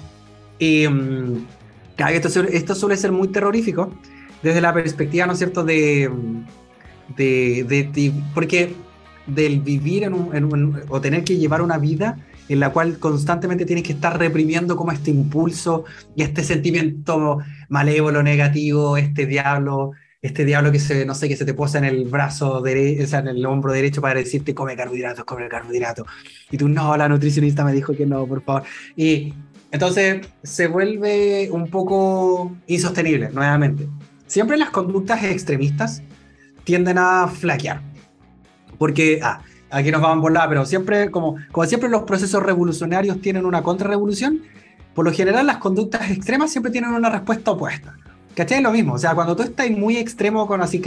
y, um, esto, esto suele ser muy terrorífico desde la perspectiva, ¿no es cierto?, de, de, porque del vivir en un, o tener que llevar una vida en la cual constantemente tienes que estar reprimiendo como este impulso y este sentimiento malévolo, negativo, este diablo, este diablo que se, no sé, que se te posa en el brazo derecho, o sea, en el hombro derecho para decirte come carbohidratos, come carbohidratos. Y tú, no, la nutricionista me dijo que no, por favor. Y entonces se vuelve un poco insostenible, nuevamente. Siempre las conductas extremistas tienden a flaquear. Porque, ah, aquí nos vamos a volar, pero siempre, como, como siempre los procesos revolucionarios tienen una contrarrevolución, por lo general las conductas extremas siempre tienen una respuesta opuesta. ¿Cachai? Lo mismo, o sea, cuando tú estás muy extremo con así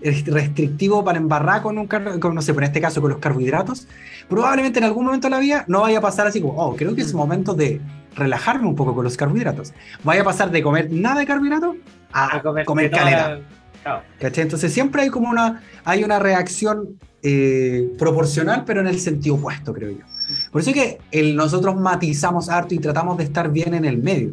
restrictivo para embarrar con un con, no sé, por este caso con los carbohidratos, probablemente en algún momento de la vida no vaya a pasar así como, oh, creo que es momento de relajarme un poco con los carbohidratos. Vaya a pasar de comer nada de carbohidratos a, comer, comer caleta. Entonces siempre hay como una, hay una reacción eh, proporcional, pero en el sentido opuesto, creo yo. Por eso es que el, nosotros matizamos harto y tratamos de estar bien en el medio.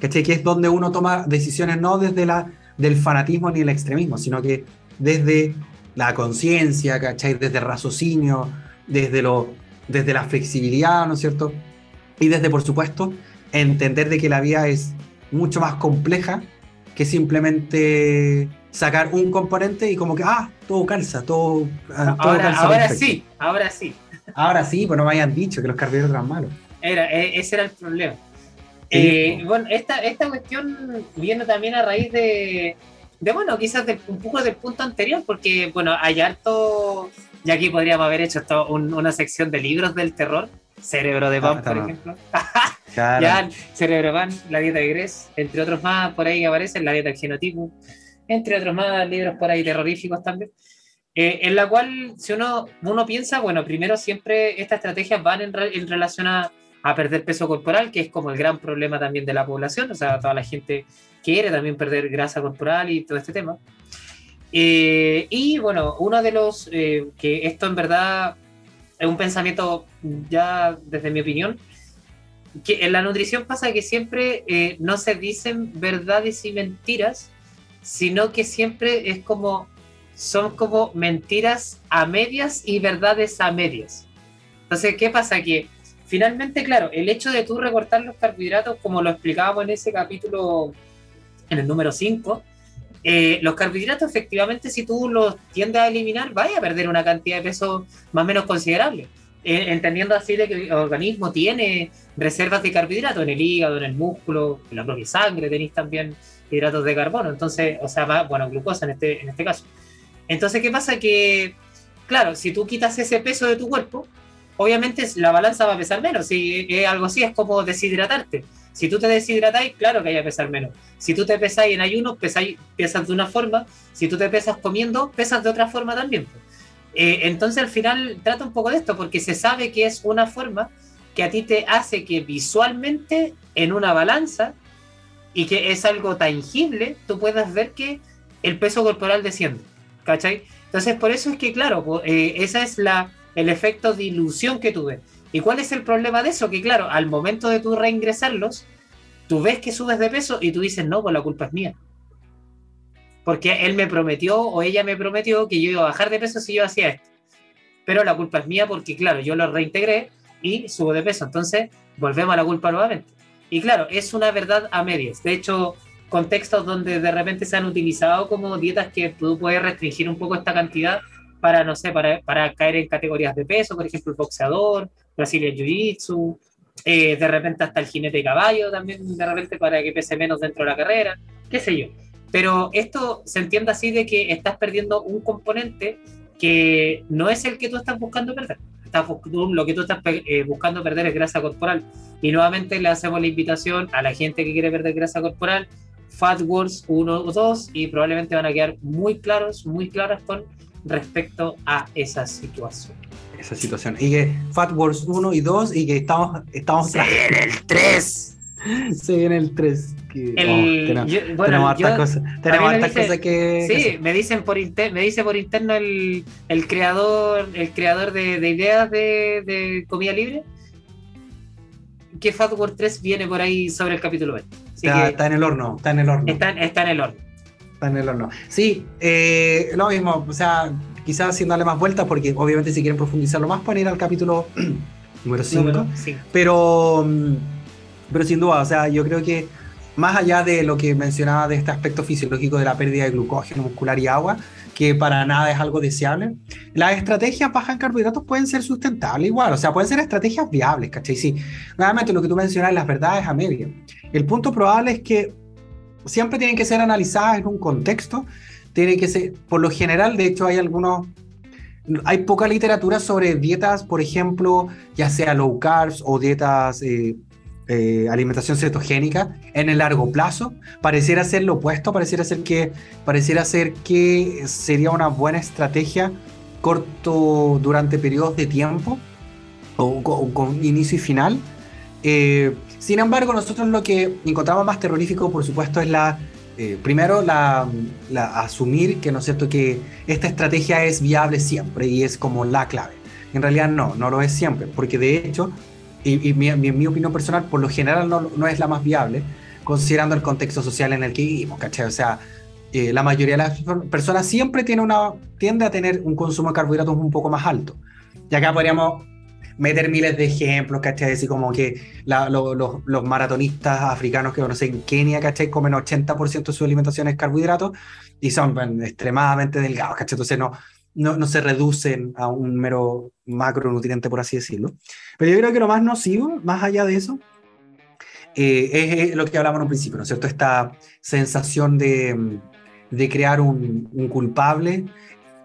¿Cachai? Que es donde uno toma decisiones no desde la, del fanatismo ni el extremismo, sino que desde la conciencia, ¿cachai? Desde el raciocinio, desde, lo, desde la flexibilidad, ¿no es cierto? Y desde, por supuesto, entender de que la vida es mucho más compleja que simplemente sacar un componente y como que, ah, todo calza, todo, ah, ahora, Ahora sí, ahora sí. Ahora sí, pues no me hayan dicho que los carbohidratos eran malos. Era, e, ese era el problema. Eh, bueno, esta, esta cuestión viene también a raíz de, de bueno, quizás un poco del punto anterior, porque, bueno, hay harto, y aquí podríamos haber hecho una sección de libros del terror, Cerebro de Pan, ah, por ejemplo. ya, Cerebro Van, La dieta de Gress, entre otros más por ahí que aparecen, La dieta del genotipo, entre otros más libros por ahí terroríficos también. Eh, en la cual, si uno, uno piensa, bueno, primero siempre estas estrategias van en, en relación a, a, perder peso corporal, que es como el gran problema también de la población, o sea, toda la gente quiere también perder grasa corporal y todo este tema. Eh, y bueno, uno de los eh, que esto en verdad es un pensamiento ya desde mi opinión, que en la nutrición pasa que siempre eh, no se dicen verdades y mentiras, sino que siempre es como, son como mentiras a medias y verdades a medias. Entonces, ¿qué pasa? Que finalmente, claro, el hecho de tú recortar los carbohidratos, como lo explicábamos en ese capítulo, en el número 5, eh, los carbohidratos efectivamente si tú los tiendes a eliminar, vaya a perder una cantidad de peso más o menos considerable. Eh, entendiendo así de que el organismo tiene reservas de carbohidratos en el hígado, en el músculo, en la propia sangre tenéis también hidratos de carbono, entonces, o sea, bueno, glucosa en este, en este caso. Entonces, ¿qué pasa? Que, claro, si tú quitas ese peso de tu cuerpo, obviamente la balanza va a pesar menos. Si es algo así, es como deshidratarte. Si tú te deshidratáis, claro que hay que pesar menos. Si tú te pesáis en ayuno, pesáis, pesas de una forma. Si tú te pesas comiendo, pesas de otra forma también. Eh, entonces al final trata un poco de esto, porque se sabe que es una forma que a ti te hace que visualmente en una balanza y que es algo tangible, tú puedas ver que el peso corporal desciende. ¿Cachai? Entonces por eso es que, claro, eh, ese es la, el efecto de ilusión que tuve. ¿Y cuál es el problema de eso? Que claro, al momento de tú reingresarlos, tú ves que subes de peso y tú dices, no, pues la culpa es mía. Porque él me prometió o ella me prometió que yo iba a bajar de peso si yo hacía esto. Pero la culpa es mía porque, claro, yo lo reintegré y subo de peso. Entonces, volvemos a la culpa nuevamente. Y claro, es una verdad a medias. De hecho, contextos donde de repente se han utilizado como dietas que tú puedes restringir un poco esta cantidad para, no sé, para, para caer en categorías de peso, por ejemplo, el boxeador, Brazilian Jiu-Jitsu, eh, de repente hasta el jinete de caballo también, de repente para que pese menos dentro de la carrera, qué sé yo. Pero esto se entiende así de que estás perdiendo un componente que no es el que tú estás buscando perder. Estás, lo que tú estás eh, buscando perder es grasa corporal. Y nuevamente le hacemos la invitación a la gente que quiere perder grasa corporal, Fat Wars 1 o 2, y probablemente van a quedar muy claros, muy claras con respecto a esa situación. Esa situación. Y que Fat Wars 1 y 2 y que estamos... estamos Se viene el 3. Se viene el 3. tenemos, tenemos hartas cosas. Tenemos hartas cosas que... Sí, me dicen por me dice por interno el, el creador, el creador de, de ideas de, de, comida libre que Fat Wars 3 viene por ahí sobre el capítulo 20. Está, está, en el horno, está en el horno. Está, está en el horno en el horno. Sí, eh, lo mismo, o sea, quizás sin darle más vueltas, porque obviamente si quieren profundizarlo más pueden ir al capítulo número 5. Pero, mm, pero sin duda, o sea, yo creo que más allá de lo que mencionaba de este aspecto fisiológico de la pérdida de glucógeno muscular y agua, que para nada es algo deseable, las estrategias bajas en carbohidratos pueden ser sustentables igual, o sea, pueden ser estrategias viables, ¿cachai? Sí, nuevamente lo que tú mencionas, las verdades a media. El punto probable es que siempre tienen que ser analizadas en un contexto, tiene que ser, por lo general, de hecho hay algunos, hay poca literatura sobre dietas, por ejemplo, ya sea low carbs o dietas, eh, eh, alimentación cetogénica en el largo plazo. Pareciera ser lo opuesto, pareciera ser que, pareciera ser que sería una buena estrategia corto durante periodos de tiempo o, con inicio y final. Eh, sin embargo, nosotros lo que encontramos más terrorífico, por supuesto, es la, eh, primero, la, asumir que, ¿no es cierto?, que esta estrategia es viable siempre y es como la clave. En realidad no, no lo es siempre, porque de hecho, y, mi, mi, opinión personal, por lo general no, no, es la más viable, considerando el contexto social en el que vivimos, ¿cachai? O sea, eh, la mayoría de las personas siempre tiene una, tiende a tener un consumo de carbohidratos un poco más alto. Y acá podríamos meter miles de ejemplos, ¿cachai? Así como que los maratonistas africanos que conocen en Kenia, ¿cachai? Comen 80% de su alimentación es carbohidratos y son extremadamente delgados, ¿cachai? Entonces no, no, se reducen a un mero macronutriente, por así decirlo. Pero yo creo que lo más nocivo, más allá de eso, eh, es, lo que hablamos en un principio, ¿no es cierto? Esta sensación de, de crear un, un culpable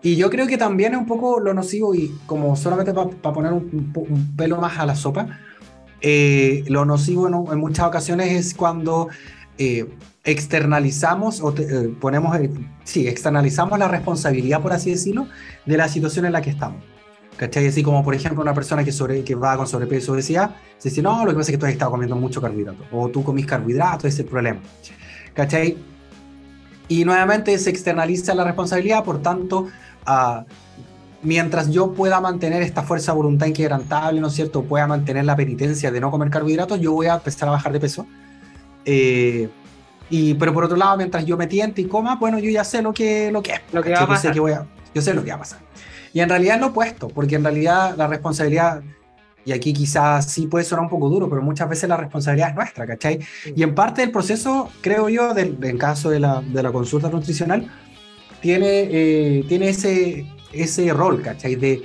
y yo creo que también es un poco lo nocivo y como solamente para poner un, pelo más a la sopa, eh, lo nocivo en, muchas ocasiones es cuando eh, externalizamos o eh, ponemos, sí, externalizamos la responsabilidad, por así decirlo, de la situación en la que estamos. ¿Cachai? Así como, por ejemplo, una persona que, sobre, que va con sobrepeso o obesidad, se dice, no, lo que pasa es que tú has estado comiendo mucho carbohidrato, o tú comís carbohidratos, ese es el problema. ¿Cachai? Y nuevamente se externaliza la responsabilidad, por tanto, mientras yo pueda mantener esta fuerza de voluntad inquebrantable, ¿no es cierto? Pueda mantener la penitencia de no comer carbohidratos, yo voy a empezar a bajar de peso. Eh, y, pero por otro lado, mientras yo me tiente y coma, bueno, yo ya sé lo que, lo que es. Lo que va a pasar. Yo sé, yo sé lo que va a pasar. Y en realidad es lo opuesto, porque en realidad la responsabilidad, y aquí quizás sí puede sonar un poco duro, pero muchas veces la responsabilidad es nuestra, ¿cachai? Y en parte del proceso, creo yo, del, en caso de la, de la consulta nutricional, tiene, eh, tiene ese, ese rol, ¿cachai? De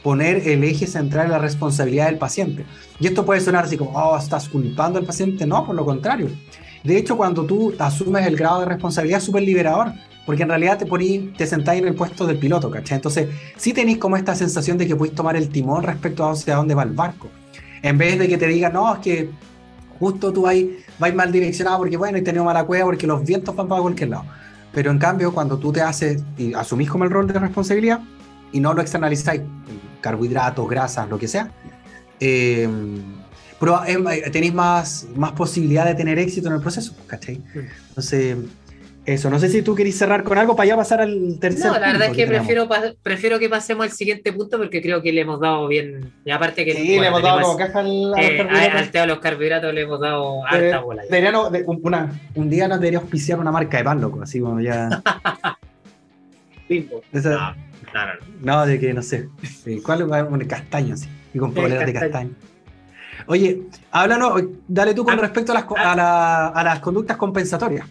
poner el eje central en la responsabilidad del paciente. Y esto puede sonar así como, oh, estás culpando al paciente. No, por lo contrario. De hecho, cuando tú asumes el grado de responsabilidad, es súper liberador, porque en realidad te poní, te sentáis en el puesto del piloto, ¿cachai? Entonces, sí tenéis como esta sensación de que podéis tomar el timón respecto a hacia dónde va el barco. En vez de que te digan, no, es que justo tú vais, vais mal direccionado porque, bueno, he tenido mala cueva porque los vientos van para cualquier lado. Pero en cambio, cuando tú te haces y asumís como el rol de responsabilidad y no lo externalizáis, carbohidratos, grasas, lo que sea, eh, pero, eh, tenéis más, más posibilidad de tener éxito en el proceso, ¿cachai? Entonces, eso, no sé si tú querés cerrar con algo para ya pasar al tercer No, la verdad es que, prefiero, prefiero que pasemos al siguiente punto porque creo que le hemos dado bien. Y aparte que. Sí, le hemos dado como caja al, eh, al tema de los carbohidratos le hemos dado harta bola. una, un día nos debería auspiciar una marca de pan, loco, así como ya. No, no, no, no. de que no sé. ¿Cuál es un castaño así? Y con poleras de castaño. Oye, háblanos, dale tú con ah, respecto a las, ah. a las conductas compensatorias.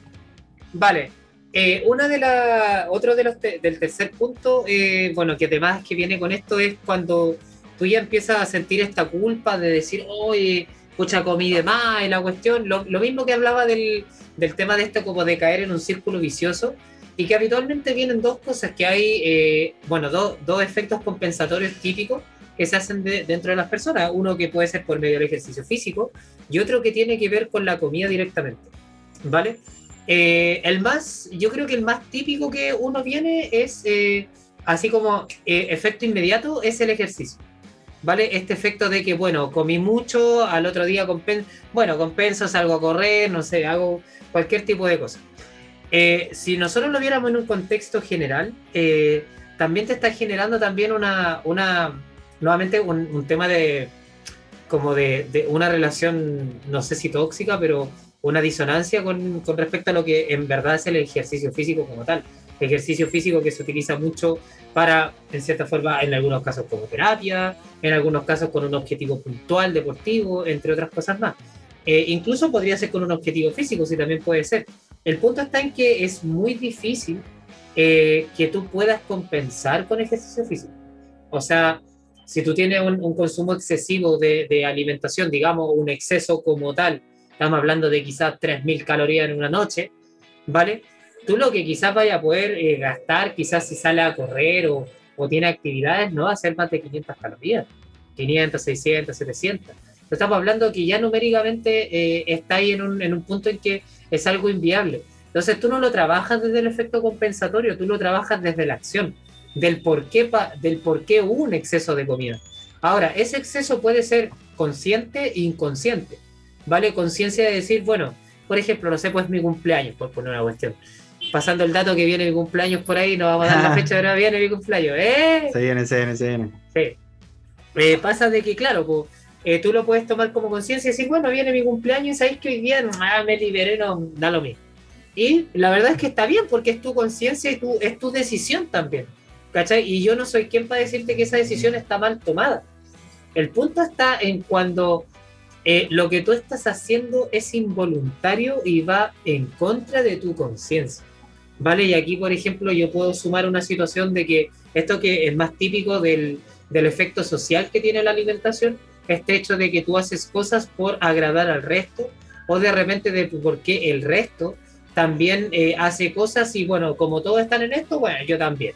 Vale. Eh, una de las, otro de los del tercer punto, eh, bueno, que además que viene con esto es cuando tú ya empiezas a sentir esta culpa de decir, oye, pucha, comí de más, y la cuestión, lo, mismo que hablaba del, del, tema de esto como de caer en un círculo vicioso, y que habitualmente vienen dos cosas, que hay, eh, bueno, dos efectos compensatorios típicos que se hacen dentro de las personas, uno que puede ser por medio del ejercicio físico, y otro que tiene que ver con la comida directamente, ¿vale? Eh, el más, yo creo que el más típico que uno viene es, eh, así como eh, efecto inmediato, es el ejercicio. ¿Vale? Este efecto de que, bueno, comí mucho, al otro día compenso, bueno, compenso, salgo a correr, no sé, hago cualquier tipo de cosa. si nosotros lo viéramos en un contexto general, también te está generando también una, una nuevamente un, tema de, como de, de, una relación, no sé si tóxica, pero una disonancia con, respecto a lo que en verdad es el ejercicio físico como tal. Ejercicio físico que se utiliza mucho para, en cierta forma, en algunos casos como terapia, en algunos casos con un objetivo puntual deportivo, entre otras cosas más. Eh, incluso podría ser con un objetivo físico, si también puede ser. El punto está en que es muy difícil eh, que tú puedas compensar con ejercicio físico. O sea, si tú tienes un, un consumo excesivo de, de, alimentación, digamos, un exceso como tal, estamos hablando de quizás 3.000 calorías en una noche, ¿vale? Tú lo que quizás vaya a poder eh, gastar, quizás si sale a correr o, o, tiene actividades, no va a ser más de 500 calorías, 500, 600, 700. Estamos hablando que ya numéricamente eh, está ahí en un, en un punto en que es algo inviable. Entonces tú no lo trabajas desde el efecto compensatorio, tú lo trabajas desde la acción, del por qué, del por qué hubo un exceso de comida. Ahora, ese exceso puede ser consciente e inconsciente. ¿Vale? Conciencia de decir, bueno, por ejemplo, no sé, pues mi cumpleaños, por poner una cuestión. Pasando el dato que viene mi cumpleaños por ahí, no vamos a dar la fecha, pero viene mi cumpleaños, ¿eh? Se viene, se viene, se viene. Sí. Eh, pasa de que, claro, pues, eh, tú lo puedes tomar como conciencia y decir, bueno, viene mi cumpleaños y sabéis que hoy día ah, me liberé, no, da lo mismo. Y la verdad es que está bien porque es tu conciencia y tu, es tu decisión también. ¿Cachai? Y yo no soy quien para decirte que esa decisión está mal tomada. El punto está en cuando eh, lo que tú estás haciendo es involuntario y va en contra de tu conciencia. ¿Vale? Y aquí, por ejemplo, yo puedo sumar una situación de que esto que es más típico del, del efecto social que tiene la alimentación, este hecho de que tú haces cosas por agradar al resto o de repente de porque el resto también eh, hace cosas y bueno, como todos están en esto, bueno, yo también.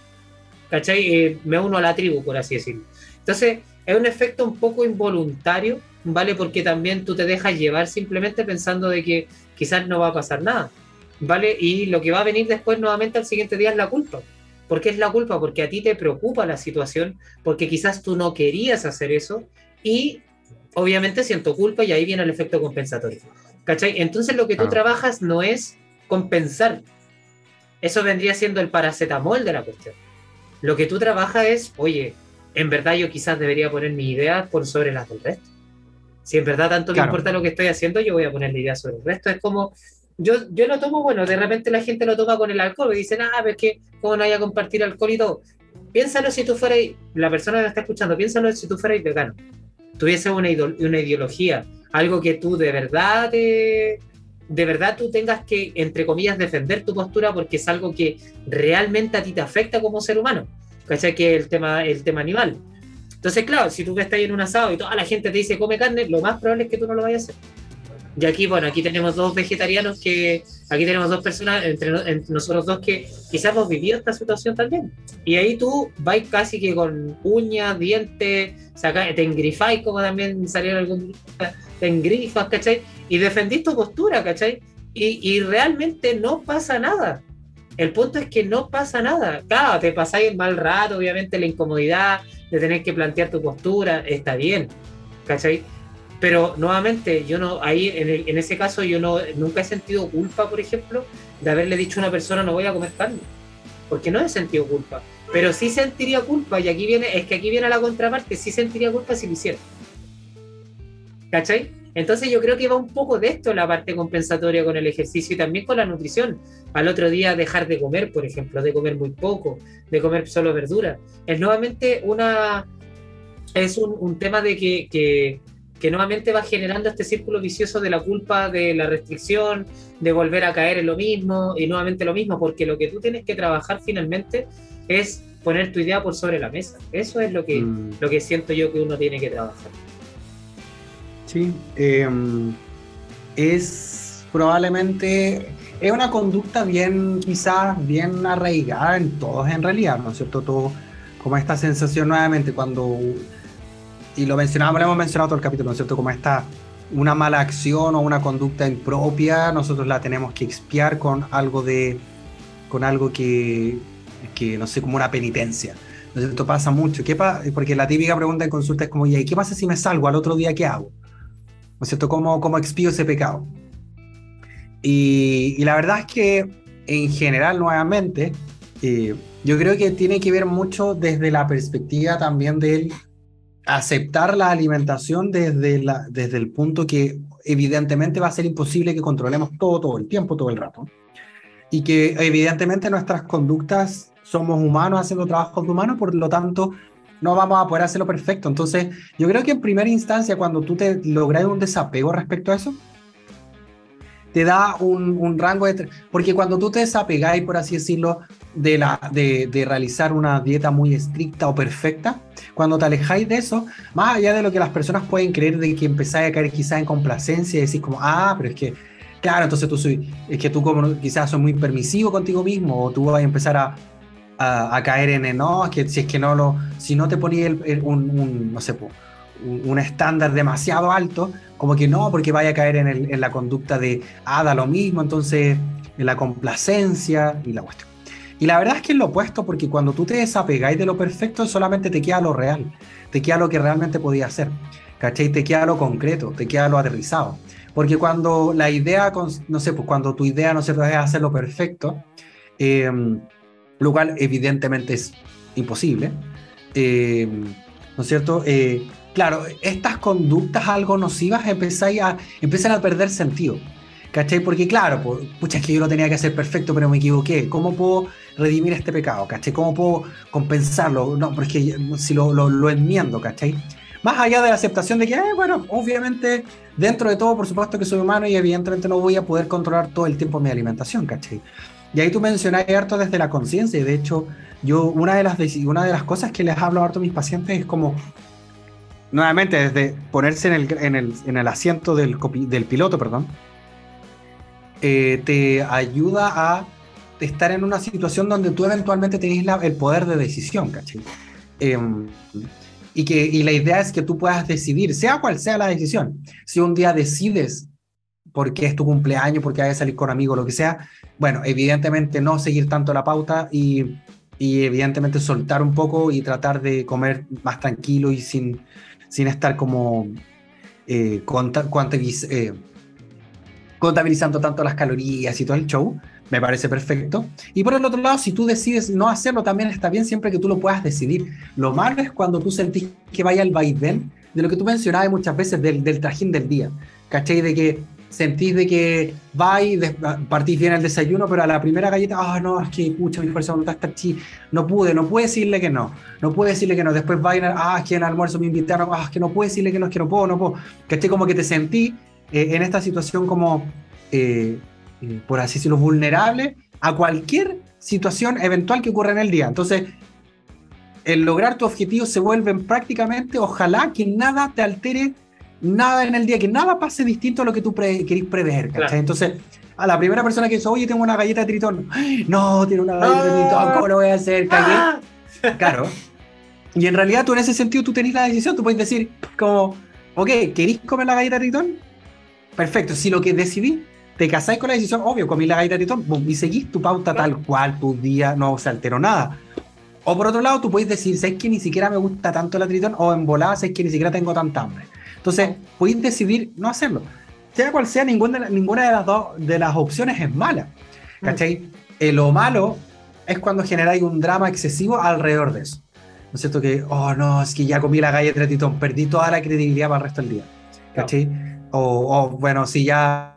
¿Cachai? Eh, me uno a la tribu, por así decirlo. Entonces, es un efecto un poco involuntario ¿vale? Porque también tú te dejas llevar simplemente pensando de que quizás no va a pasar nada, ¿vale? Y lo que va a venir después nuevamente al siguiente día es la culpa. ¿Por qué es la culpa? Porque a ti te preocupa la situación, porque quizás tú no querías hacer eso y obviamente siento culpa y ahí viene el efecto compensatorio. ¿Cachai? Entonces lo que tú trabajas no es compensar. Eso vendría siendo el paracetamol de la cuestión. Lo que tú trabajas es, oye, en verdad yo quizás debería poner mi idea por sobre las del resto si en verdad tanto me importa lo que estoy haciendo, yo voy a poner la idea sobre el resto. Es como, yo, yo lo tomo, bueno, de repente la gente lo toma con el alcohol y dicen, ah, pero es que, ¿cómo no hay a compartir alcohol y todo? Piénsalo si tú fueras, la persona que me está escuchando, piénsalo si tú fueras vegano, tuviese una, una ideología, algo que tú de verdad de verdad tú tengas que, entre comillas, defender tu postura porque es algo que realmente a ti te afecta como ser humano. ¿Cachai? Que el tema, el tema animal. Entonces, claro, si tú estás ahí en un asado y toda la gente te dice come carne, lo más probable es que tú no lo vayas a hacer. Y aquí, bueno, aquí tenemos dos vegetarianos que, aquí tenemos dos personas, entre, nosotros dos, que quizás hemos vivido esta situación también. Y ahí tú vas casi que con uñas, dientes, saca, te engrifáis, como también salieron algún te engrifas, ¿cachai? Y defendís tu postura, ¿cachai? Y, y realmente no pasa nada. El punto es que no pasa nada. Claro, te pasáis el mal rato, obviamente la incomodidad de tener que plantear tu postura, está bien, ¿cachai? Pero nuevamente, yo no, ahí en, en, ese caso, yo no, nunca he sentido culpa, por ejemplo, de haberle dicho a una persona no voy a comer carne. Porque no he sentido culpa. Pero sí sentiría culpa, y aquí viene, es que aquí viene la contraparte, sí sentiría culpa si lo hiciera. ¿Cachai? Entonces yo creo que va un poco de esto la parte compensatoria con el ejercicio y también con la nutrición. Al otro día dejar de comer, por ejemplo, de comer muy poco, de comer solo verdura. Es nuevamente una... Es un, un tema de que, que que nuevamente va generando este círculo vicioso de la culpa, de la restricción, de volver a caer en lo mismo y nuevamente lo mismo, porque lo que tú tienes que trabajar finalmente es poner tu idea por sobre la mesa. Eso es lo que, mm. lo que siento yo que uno tiene que trabajar. Sí, em, es probablemente, es una conducta bien, quizás bien arraigada en todos en realidad, ¿no es cierto? Todo, como esta sensación nuevamente cuando y lo mencionábamos, lo hemos mencionado todo el capítulo, ¿no es cierto? Como esta, una mala acción o una conducta impropia, nosotros la tenemos que expiar con algo de, con algo que, que no sé, como una penitencia. ¿No es cierto? Pasa mucho. ¿Qué Porque la típica pregunta en consulta es como, ¿y qué pasa si me salgo al otro día? ¿Qué hago? ¿No es cierto? ¿Cómo, cómo expío ese pecado? Y, y, la verdad es que en general, nuevamente, eh, yo creo que tiene que ver mucho desde la perspectiva también del aceptar la alimentación desde, la, desde el punto que evidentemente va a ser imposible que controlemos todo, todo el tiempo, todo el rato. Y que evidentemente nuestras conductas somos humanos haciendo trabajos de humanos, por lo tanto no vamos a poder hacerlo perfecto. Entonces, yo creo que en primera instancia, cuando tú te logras un desapego respecto a eso, te da un, rango de... Porque cuando tú te desapegáis, por así decirlo, de, la, de, de, realizar una dieta muy estricta o perfecta, cuando te alejáis de eso, más allá de lo que las personas pueden creer de que empezáis a caer quizás en complacencia y decís como, ah, pero es que, claro, entonces tú soy, es que tú como quizás sos muy permisivo contigo mismo o tú vas a empezar a, a, caer en, no, es que si es que no lo, si no te ponías un, un, no sé, un, un estándar demasiado alto, como que no, porque vaya a caer en, el, en la conducta de, ah, da lo mismo, entonces en la complacencia y la cuestión. Y la verdad es que es lo opuesto, porque cuando tú te desapegáis de lo perfecto, solamente te queda lo real, te queda lo que realmente podía hacer, ¿cachai? Te queda lo concreto, te queda lo aterrizado. Porque cuando la idea, no sé, pues cuando tu idea no se puede hacer lo perfecto, em, lo cual evidentemente es imposible, em, ¿no es cierto? Eh, claro, estas conductas algo nocivas a, empiezan a perder sentido. ¿Cachai? Porque claro, pucha, es que yo lo tenía que hacer perfecto, pero me equivoqué. ¿Cómo puedo redimir este pecado? ¿Cachai? ¿Cómo puedo compensarlo? No, porque si lo, lo, enmiendo, ¿cachai? Más allá de la aceptación de que, eh, bueno, obviamente, dentro de todo, por supuesto que soy humano y evidentemente no voy a poder controlar todo el tiempo mi alimentación, ¿cachai? Y ahí tú mencionas harto desde la conciencia, y de hecho, yo, una de, las, una de las cosas que les hablo harto a mis pacientes es como, nuevamente, desde ponerse en el, en el, en el asiento del, del piloto, perdón, eh, te ayuda a estar en una situación donde tú eventualmente tenés el poder de decisión. Em, y, que, y la idea es que tú puedas decidir, sea cual sea la decisión. Si un día decides porque es tu cumpleaños, porque hay que salir con amigos, lo que sea, bueno, evidentemente no seguir tanto la pauta y, y evidentemente soltar un poco y tratar de comer más tranquilo y sin, sin estar como eh, eh contabilizando tanto las calorías y todo el show, me parece perfecto. Y por el otro lado, si tú decides no hacerlo, también está bien siempre que tú lo puedas decidir. Lo malo es cuando tú sentís que vaya el vaivén de lo que tú mencionabas muchas veces del, del trajín del día. ¿Cachai? De que sentís de que va y partís bien el desayuno, pero a la primera galleta, ah, no, es que, pucha, mi fuerza voluntad está chi, no pude, no pude decirle que no, no pude decirle que no, después va y, ah, es que en el almuerzo me invitaron, ah, es que no puedo decirle que no, es que no puedo, no puedo, ¿cachai? Como que te sentí eh, en esta situación como, eh, eh, por así decirlo, vulnerable a cualquier situación eventual que ocurra en el día. Entonces, el lograr tu objetivo se vuelve prácticamente, ojalá que nada te altere nada en el día, que nada pase distinto a lo que tú pre querís prever, ¿cachai? Entonces, a la primera persona que dice, oye, tengo una galleta de tritón, no, tiene una galleta de tritón, ¿cómo lo voy a hacer? Ah. Claro. Y en realidad tú en ese sentido tú tenés la decisión, tú puedes decir como, ok, ¿queréis comer la galleta de tritón? Perfecto, si lo que decidí, te casáis con la decisión, obvio, comí la galleta de tritón, y seguís tu pauta tal cual, tu día no se alteró nada. O por otro lado, tú puedes decir, sabes que ni siquiera me gusta tanto la tritón, o en volada, sabes que ni siquiera tengo tanta hambre. Entonces, puedes decidir no hacerlo. Sea cual sea, ninguna de, ninguna de las dos de las opciones es mala. Mm. ¿Cachai? Eh, lo malo es cuando generáis un drama excesivo alrededor de eso. ¿No es cierto? Que, oh no, es que ya comí la galleta de tritón, perdí toda la credibilidad para el resto del día. ¿Cachai? O, o, bueno, si ya,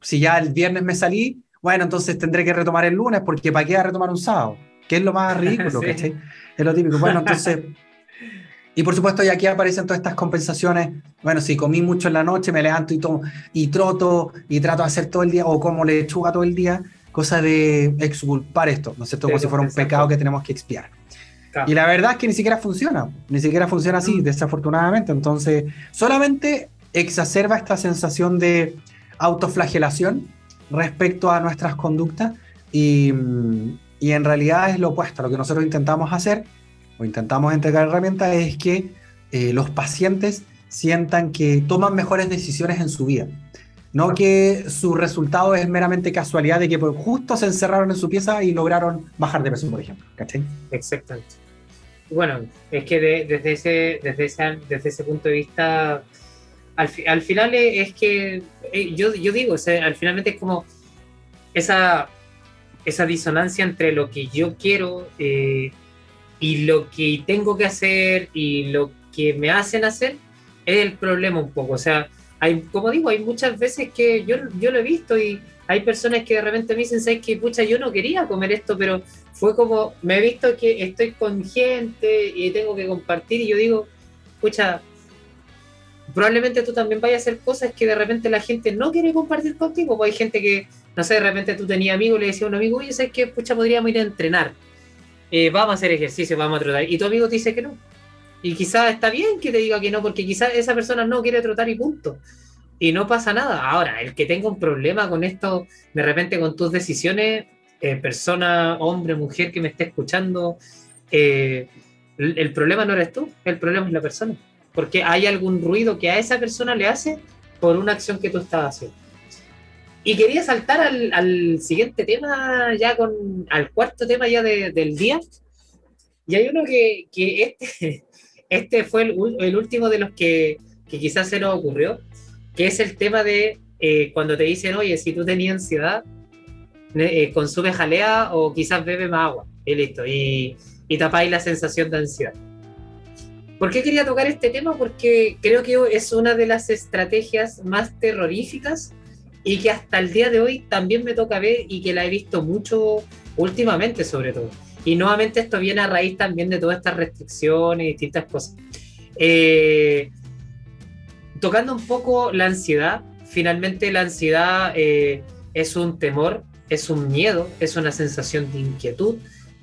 si ya el viernes me salí, bueno, entonces tendré que retomar el lunes, porque ¿para qué retomar un sábado? que es lo más ridículo, ¿cachai? Es lo típico. Bueno, entonces... Y por supuesto, y aquí aparecen todas estas compensaciones. Bueno, si comí mucho en la noche, me levanto y, tomo, y troto y trato de hacer todo el día, o como lechuga todo el día, cosa de exculpar esto, ¿no es cierto? Como si fuera un pecado que tenemos que expiar. Y la verdad es que ni siquiera funciona, ni siquiera funciona así, mm. desafortunadamente. Entonces, solamente exacerba esta sensación de autoflagelación respecto a nuestras conductas y, mm, y en realidad es lo opuesto. Lo que nosotros intentamos hacer o intentamos entregar herramientas es que eh, los pacientes sientan que toman mejores decisiones en su vida. No que su resultado es meramente casualidad de que pues, justo se encerraron en su pieza y lograron bajar de peso, por ejemplo. ¿Cachai? Exactamente. Bueno, es que desde, ese, desde, ese, desde ese punto de vista, al, al final es, que eh, yo, yo digo, al final es como esa esa disonancia entre lo que yo quiero eh, y lo que tengo que hacer y lo que me hacen hacer es el problema un poco. O sea, hay, como digo, hay muchas veces que yo, yo lo he visto y hay personas que de repente me dicen, ¿sabes qué? Pucha, yo no quería comer esto, pero fue como, me he visto que estoy con gente y tengo que compartir y yo digo, pucha, probablemente tú también vayas a hacer cosas que de repente la gente no quiere compartir contigo, porque hay gente que no sé, de repente tú tenías amigos, le decías a un amigo, oye, ¿sabes qué? Pucha, podríamos ir a entrenar. Eh, vamos a hacer ejercicio, vamos a trotar. Y tu amigo te dice que no. Y quizás está bien que te diga que no, porque quizás esa persona no quiere trotar y punto. Y no pasa nada. Ahora, el que tenga un problema con esto, de repente con tus decisiones, eh, persona, hombre, mujer que me esté escuchando, eh, el problema no eres tú, el problema es la persona. Porque hay algún ruido que a esa persona le hace por una acción que tú estás haciendo. Y quería saltar al, siguiente tema, ya con al cuarto tema ya del día. Y hay uno que, este, este fue el, último de los que, quizás se nos ocurrió, que es el tema de eh, cuando te dicen, oye, si tú tenías ansiedad, eh, consume jalea o quizás bebe más agua. Y listo. Y, y tapáis la sensación de ansiedad. ¿Por qué quería tocar este tema? Porque creo que es una de las estrategias más terroríficas y que hasta el día de hoy también me toca ver y que la he visto mucho últimamente sobre todo. Y nuevamente esto viene a raíz también de todas estas restricciones y distintas cosas. Eh, tocando un poco la ansiedad, finalmente la ansiedad eh, es un temor, es un miedo, es una sensación de inquietud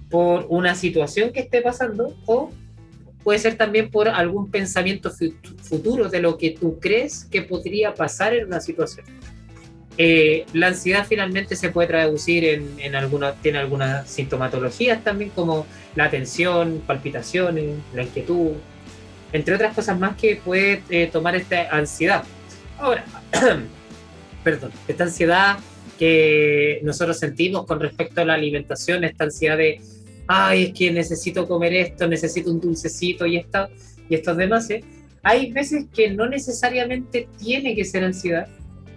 por una situación que esté pasando o puede ser también por algún pensamiento futuro de lo que tú crees que podría pasar en una situación. Eh, la ansiedad finalmente se puede traducir en, en alguna, tiene algunas sintomatologías también como la tensión, palpitaciones, la inquietud, entre otras cosas más que puede eh, tomar esta ansiedad. Ahora, perdón, esta ansiedad que nosotros sentimos con respecto a la alimentación, esta ansiedad de, ay, es que necesito comer esto, necesito un dulcecito y, esto, y estos demás, ¿eh? hay veces que no necesariamente tiene que ser ansiedad,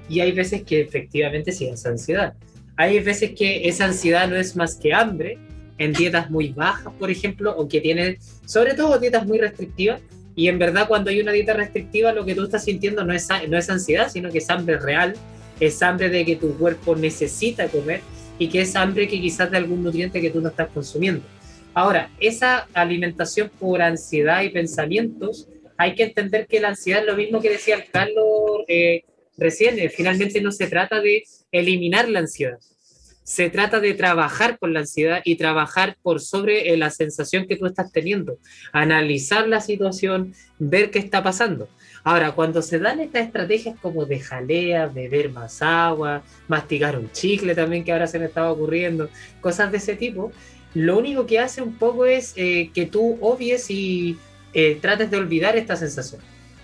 y hay veces que efectivamente sí es ansiedad. Hay veces que esa ansiedad no es más que hambre, en dietas muy bajas, por ejemplo, o que tienen, sobre todo dietas muy restrictivas, y en verdad cuando hay una dieta restrictiva lo que tú estás sintiendo no es, no es ansiedad, sino que es hambre real, es hambre de que tu cuerpo necesita comer y que es hambre que quizás de algún nutriente que tú no estás consumiendo. Ahora, esa alimentación por ansiedad y pensamientos, hay que entender que la ansiedad es lo mismo que decía Carlos eh, recién, eh, finalmente no se trata de eliminar la ansiedad, se trata de trabajar con la ansiedad y trabajar por sobre eh, la sensación que tú estás teniendo, analizar la situación, ver qué está pasando. Ahora, cuando se dan estas estrategias como de jalea, beber más agua, masticar un chicle también que ahora se me estaba ocurriendo, cosas de ese tipo, lo único que hace un poco es eh, que tú obvies y trates de olvidar esta sensación.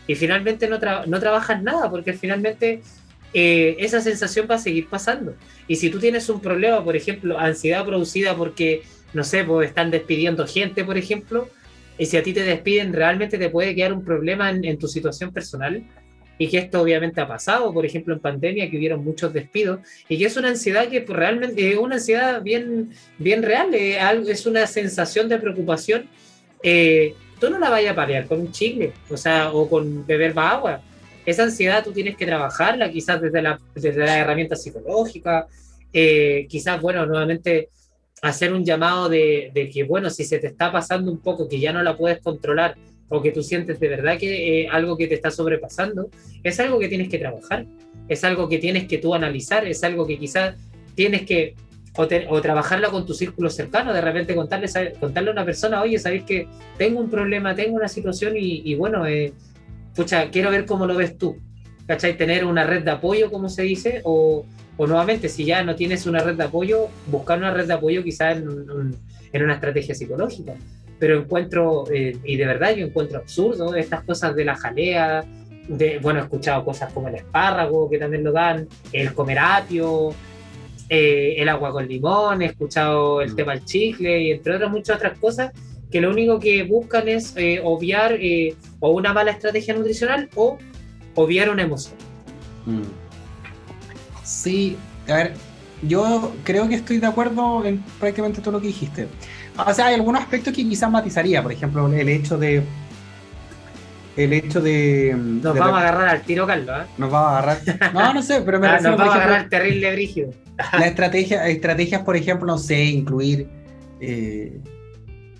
Y finalmente no, no trabajas nada, porque finalmente eh, esa sensación va a seguir pasando. Y si tú tienes un problema, por ejemplo, ansiedad producida porque, no sé, pues están despidiendo gente, por ejemplo, y si a ti te despiden, realmente te puede quedar un problema en, tu situación personal. Y que esto obviamente ha pasado, por ejemplo, en pandemia, que hubieron muchos despidos, y que es una ansiedad que pues, realmente es una ansiedad bien, bien real, es una sensación de preocupación. Eh, tú no la vayas a paliar con un chicle, o sea, o con beber más agua. Esa ansiedad tú tienes que trabajarla, quizás desde la, desde la herramienta psicológica, eh, quizás, bueno, nuevamente hacer un llamado de, que, bueno, si se te está pasando un poco, que ya no la puedes controlar, o que tú sientes de verdad que eh, algo que te está sobrepasando, es algo que tienes que trabajar, es algo que tienes que tú analizar, es algo que quizás tienes que o, trabajarla con tu círculo cercano, de repente contarle, contarle a una persona, oye, sabéis que tengo un problema, tengo una situación y, bueno, eh, quiero ver cómo lo ves tú, ¿cachai? Tener una red de apoyo, como se dice, o, o nuevamente, si ya no tienes una red de apoyo, buscar una red de apoyo quizás en, en una estrategia psicológica. Pero encuentro, eh, y de verdad yo encuentro absurdo estas cosas de la jalea, de, bueno, he escuchado cosas como el espárrago, que también lo dan, el comeratio, eh, el agua con limón, he escuchado el mm. tema del chicle y entre otras muchas otras cosas que lo único que buscan es eh, obviar eh, o una mala estrategia nutricional o obviar una emoción. Mm. Sí, a ver, yo creo que estoy de acuerdo en prácticamente todo lo que dijiste. O sea, hay algunos aspectos que quizás matizaría, por ejemplo, el hecho de el hecho de. Nos vamos a agarrar al tiro, Carlos. ¿eh? Nos vamos a agarrar. No, no sé, pero me ah, Nos vamos a agarrar al terrible brígido. la estrategia, estrategias, por ejemplo, no sé, incluir. Eh,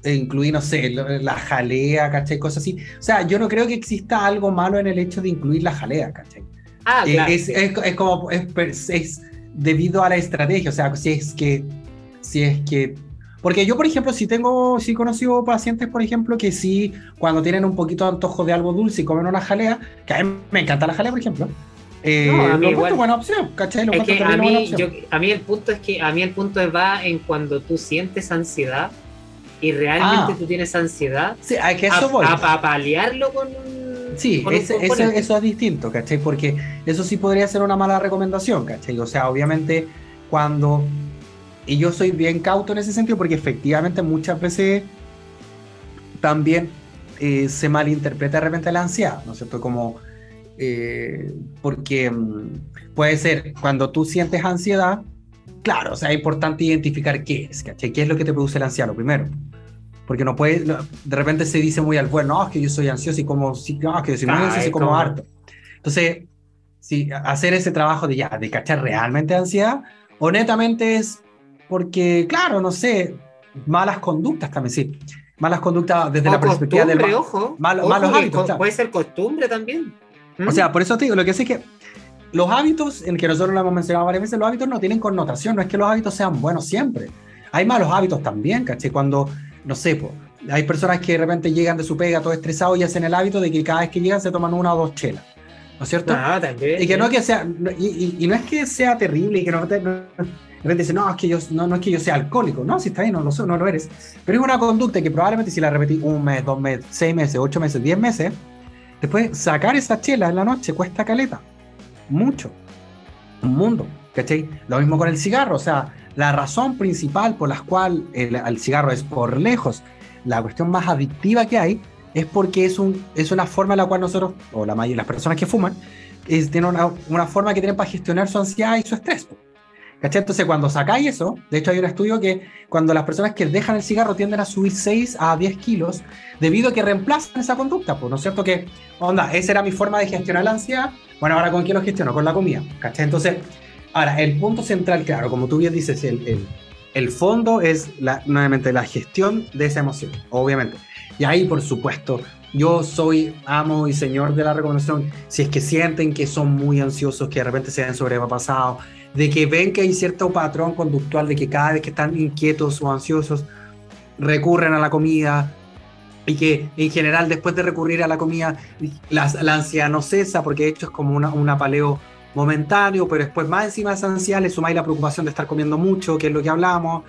incluir, no sé, la jalea, ¿cachai? Cosas así. O sea, yo no creo que exista algo malo en el hecho de incluir la jalea, ¿cachai? Ah, eh, es, es, como. Es, es debido a la estrategia. O sea, si es que. Si es que porque yo, por ejemplo, si tengo, si he conocido pacientes, por ejemplo, que sí, cuando tienen un poquito de antojo de algo dulce y comen una jalea, que a mí me encanta la jalea, por ejemplo. Eh, no, a mí lo buena opción, ¿cachai? Lo es que a mí, yo, a mí el punto es que a mí el punto va en cuando tú sientes ansiedad y realmente ah. tú tienes ansiedad. Sí, a que eso voy. A, paliarlo con Sí, eso, eso, es distinto, ¿cachai? Porque eso sí podría ser una mala recomendación, ¿cachai? O sea, obviamente cuando y yo soy bien cauto en ese sentido porque efectivamente muchas veces también eh, se malinterpreta de repente la ansiedad, ¿no es cierto? Como, eh, porque mm, puede ser cuando tú sientes ansiedad, claro, o sea, es importante identificar qué es, ¿cachai? ¿Qué es lo que te produce la ansiedad? Lo primero. Porque no puede, de repente se dice muy al bueno, no, es que yo soy ansioso y como, no, es que yo soy muy ah, ansioso y como harto. Entonces, sí, hacer ese trabajo de ya, de cachar realmente ansiedad, honestamente es porque, claro, no sé, malas conductas también, sí. Malas conductas desde la perspectiva del ojo, malos hábitos. Puede ser costumbre también. O sea, por eso te digo, lo que sé es que los hábitos, en que nosotros lo hemos mencionado varias veces, los hábitos no tienen connotación, no es que los hábitos sean buenos siempre. Hay malos hábitos también, ¿caché? Cuando, no sé, hay personas que de repente llegan de su pega todo estresados y hacen el hábito de que cada vez que llegan se toman una o dos chelas. ¿No es cierto? Ah, también. Y que no que sea, y, no es que sea terrible y que no, repente dice, no, es que yo, no, no es que yo sea alcohólico. No, si está bien, no lo, no lo eres. Pero es una conducta que probablemente si la repetí un mes, dos meses, seis meses, ocho meses, diez meses, después sacar esa chela en la noche cuesta caleta. Mucho. Un mundo. ¿Cachai? Lo mismo con el cigarro. O sea, la razón principal por la cual el, cigarro es por lejos la cuestión más adictiva que hay es porque es, un, es una forma en la cual nosotros, o la mayoría de las personas que fuman, tienen una, una forma que tienen para gestionar su ansiedad y su estrés. ¿Cachai? Entonces, cuando sacáis eso, de hecho hay un estudio que cuando las personas que dejan el cigarro tienden a subir 6 a 10 kilos debido a que reemplazan esa conducta, pues, ¿no es cierto? Que, onda, esa era mi forma de gestionar la ansiedad, bueno, ahora ¿con qué lo gestiono? Con la comida, ¿cachai? Entonces, ahora, el punto central, claro, como tú bien dices, el, el, el fondo es la, nuevamente la gestión de esa emoción, obviamente. Y ahí, por supuesto, yo soy amo y señor de la recomendación. Si es que sienten que son muy ansiosos, que de repente se ven sobrepasados, de que ven que hay cierto patrón conductual, de que cada vez que están inquietos o ansiosos recurren a la comida, y que en general después de recurrir a la comida, la, ansiedad no cesa, porque de hecho es como una, un apaleo momentáneo, pero después más encima de esa ansiedad le sumáis la preocupación de estar comiendo mucho, que es lo que hablamos.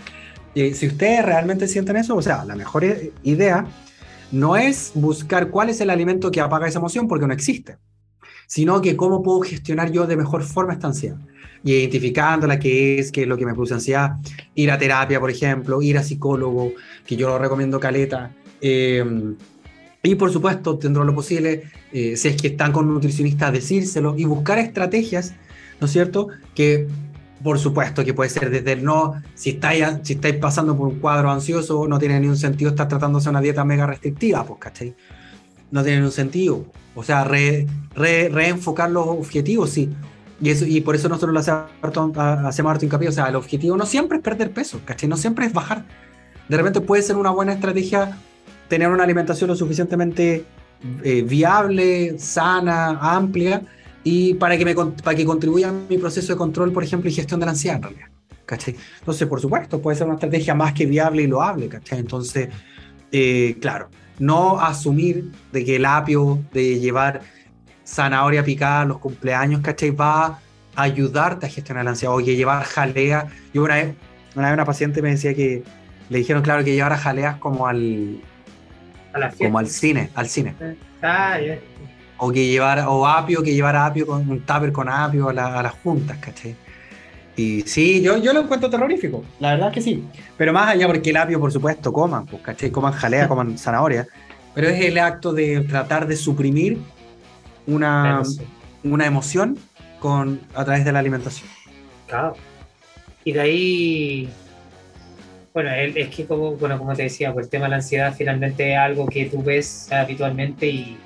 Y si ustedes realmente sienten eso, o sea, la mejor idea no es buscar cuál es el alimento que apaga esa emoción, porque no existe, sino que cómo puedo gestionar yo de mejor forma esta ansiedad. Y identificándola, qué es, qué es lo que me produce ansiedad, ir a terapia, por ejemplo, ir a psicólogo, que yo lo recomiendo caleta, Em, y por supuesto, dentro de lo posible, eh, si es que están con nutricionistas, decírselo y buscar estrategias, ¿no es cierto? Que por supuesto que puede ser desde el no, si estáis, si estáis pasando por un cuadro ansioso, no tiene ningún sentido estar tratándose una dieta mega restrictiva, pues, ¿cachai? No tiene ningún sentido. O sea, re, reenfocar los objetivos, sí. Y, eso, y por eso nosotros lo hacemos, hacemos harto hincapié. O sea, el objetivo no siempre es perder peso, ¿cachai? No siempre es bajar. De repente puede ser una buena estrategia tener una alimentación lo suficientemente eh, viable, sana, amplia, y para que, me, para que contribuya a mi proceso de control, por ejemplo, y gestión de la ansiedad en realidad. ¿cachai? Entonces, por supuesto, puede ser una estrategia más que viable y loable. ¿cachai? Entonces, eh, claro, no asumir de que el apio de llevar zanahoria picada los cumpleaños, ¿cachai? Va a ayudarte a gestionar la ansiedad. O que llevar jalea. Yo una vez, una vez una paciente me decía que le dijeron, claro, que llevara jaleas como al, como al cine, al cine. Ah, o que llevara, o apio, que llevara apio con un tupper con apio a, las juntas, ¿cachai? Y sí, yo, yo lo encuentro terrorífico, la verdad es que sí. Pero más allá, porque el apio, por supuesto, coman, pues, ¿cachai? Coman jalea, coman zanahoria. Pero es el acto de tratar de suprimir una, una emoción con, a través de la alimentación. Claro. Y de ahí bueno, es que como, bueno, como te decía, pues el tema de la ansiedad finalmente es algo que tú ves habitualmente y,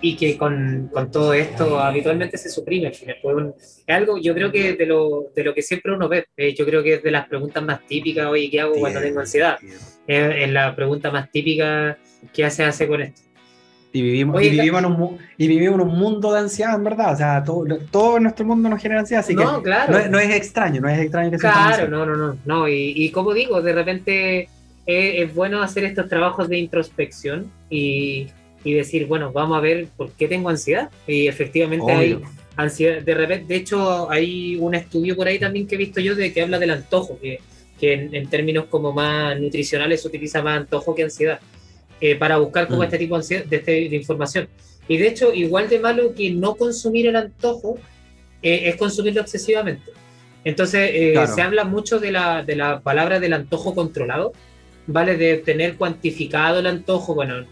y que con, con todo esto habitualmente se suprime. es algo, yo creo que de lo, de lo que siempre uno ve, eh, yo creo que es de las preguntas más típicas, oye, ¿qué hago cuando tengo ansiedad? Es, la pregunta más típica que se hace con esto. Y vivimos, y, vivimos en un, y vivimos en un mundo de ansiedad, en verdad. O sea, todo, todo nuestro mundo nos genera ansiedad, así no, que claro. no, es, extraño, no es extraño que Claro, no, no, no. no y, y, como digo, de repente es, bueno hacer estos trabajos de introspección y, y, decir, bueno, vamos a ver por qué tengo ansiedad. Y efectivamente hay ansiedad. De repente, de hecho, hay un estudio por ahí también que he visto yo de que habla del antojo, que, que en, en términos como más nutricionales se utiliza más antojo que ansiedad. Eh, para buscar como mm. este tipo de, de, información. Y de hecho, igual de malo que no consumir el antojo eh, es consumirlo excesivamente. Entonces, eh, se habla mucho de la, de la palabra del antojo controlado, ¿vale? De tener cuantificado el antojo. Bueno,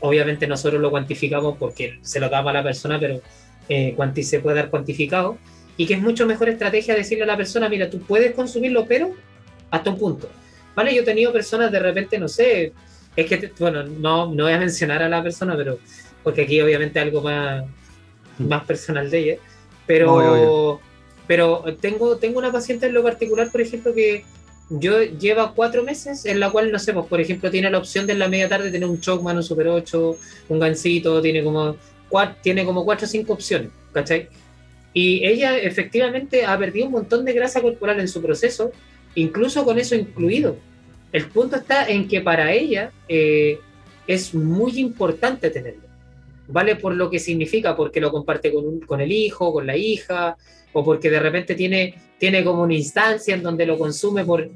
obviamente nosotros lo cuantificamos porque se lo damos a la persona, pero se puede dar cuantificado. Y que es mucho mejor estrategia decirle a la persona, mira, tú puedes consumirlo, pero hasta un punto. ¿Vale? Yo he tenido personas de repente, no sé, es que, bueno, no, no voy a mencionar a la persona, pero porque aquí obviamente algo más, mm. más personal de ella. Pero, pero tengo, tengo una paciente en lo particular, por ejemplo, que yo lleva cuatro meses en la cual, no sé, pues, por ejemplo, tiene la opción de en la media tarde tener un Chocman, un Super 8, un Gansito, tiene como, cuatro, tiene como cuatro o cinco opciones, ¿cachai? Y ella efectivamente ha perdido un montón de grasa corporal en su proceso, incluso con eso incluido. El punto está en que para ella eh, es muy importante tenerlo, ¿vale? Por lo que significa, porque lo comparte con, con, el hijo, con la hija, o porque de repente tiene, tiene como una instancia en donde lo consume por,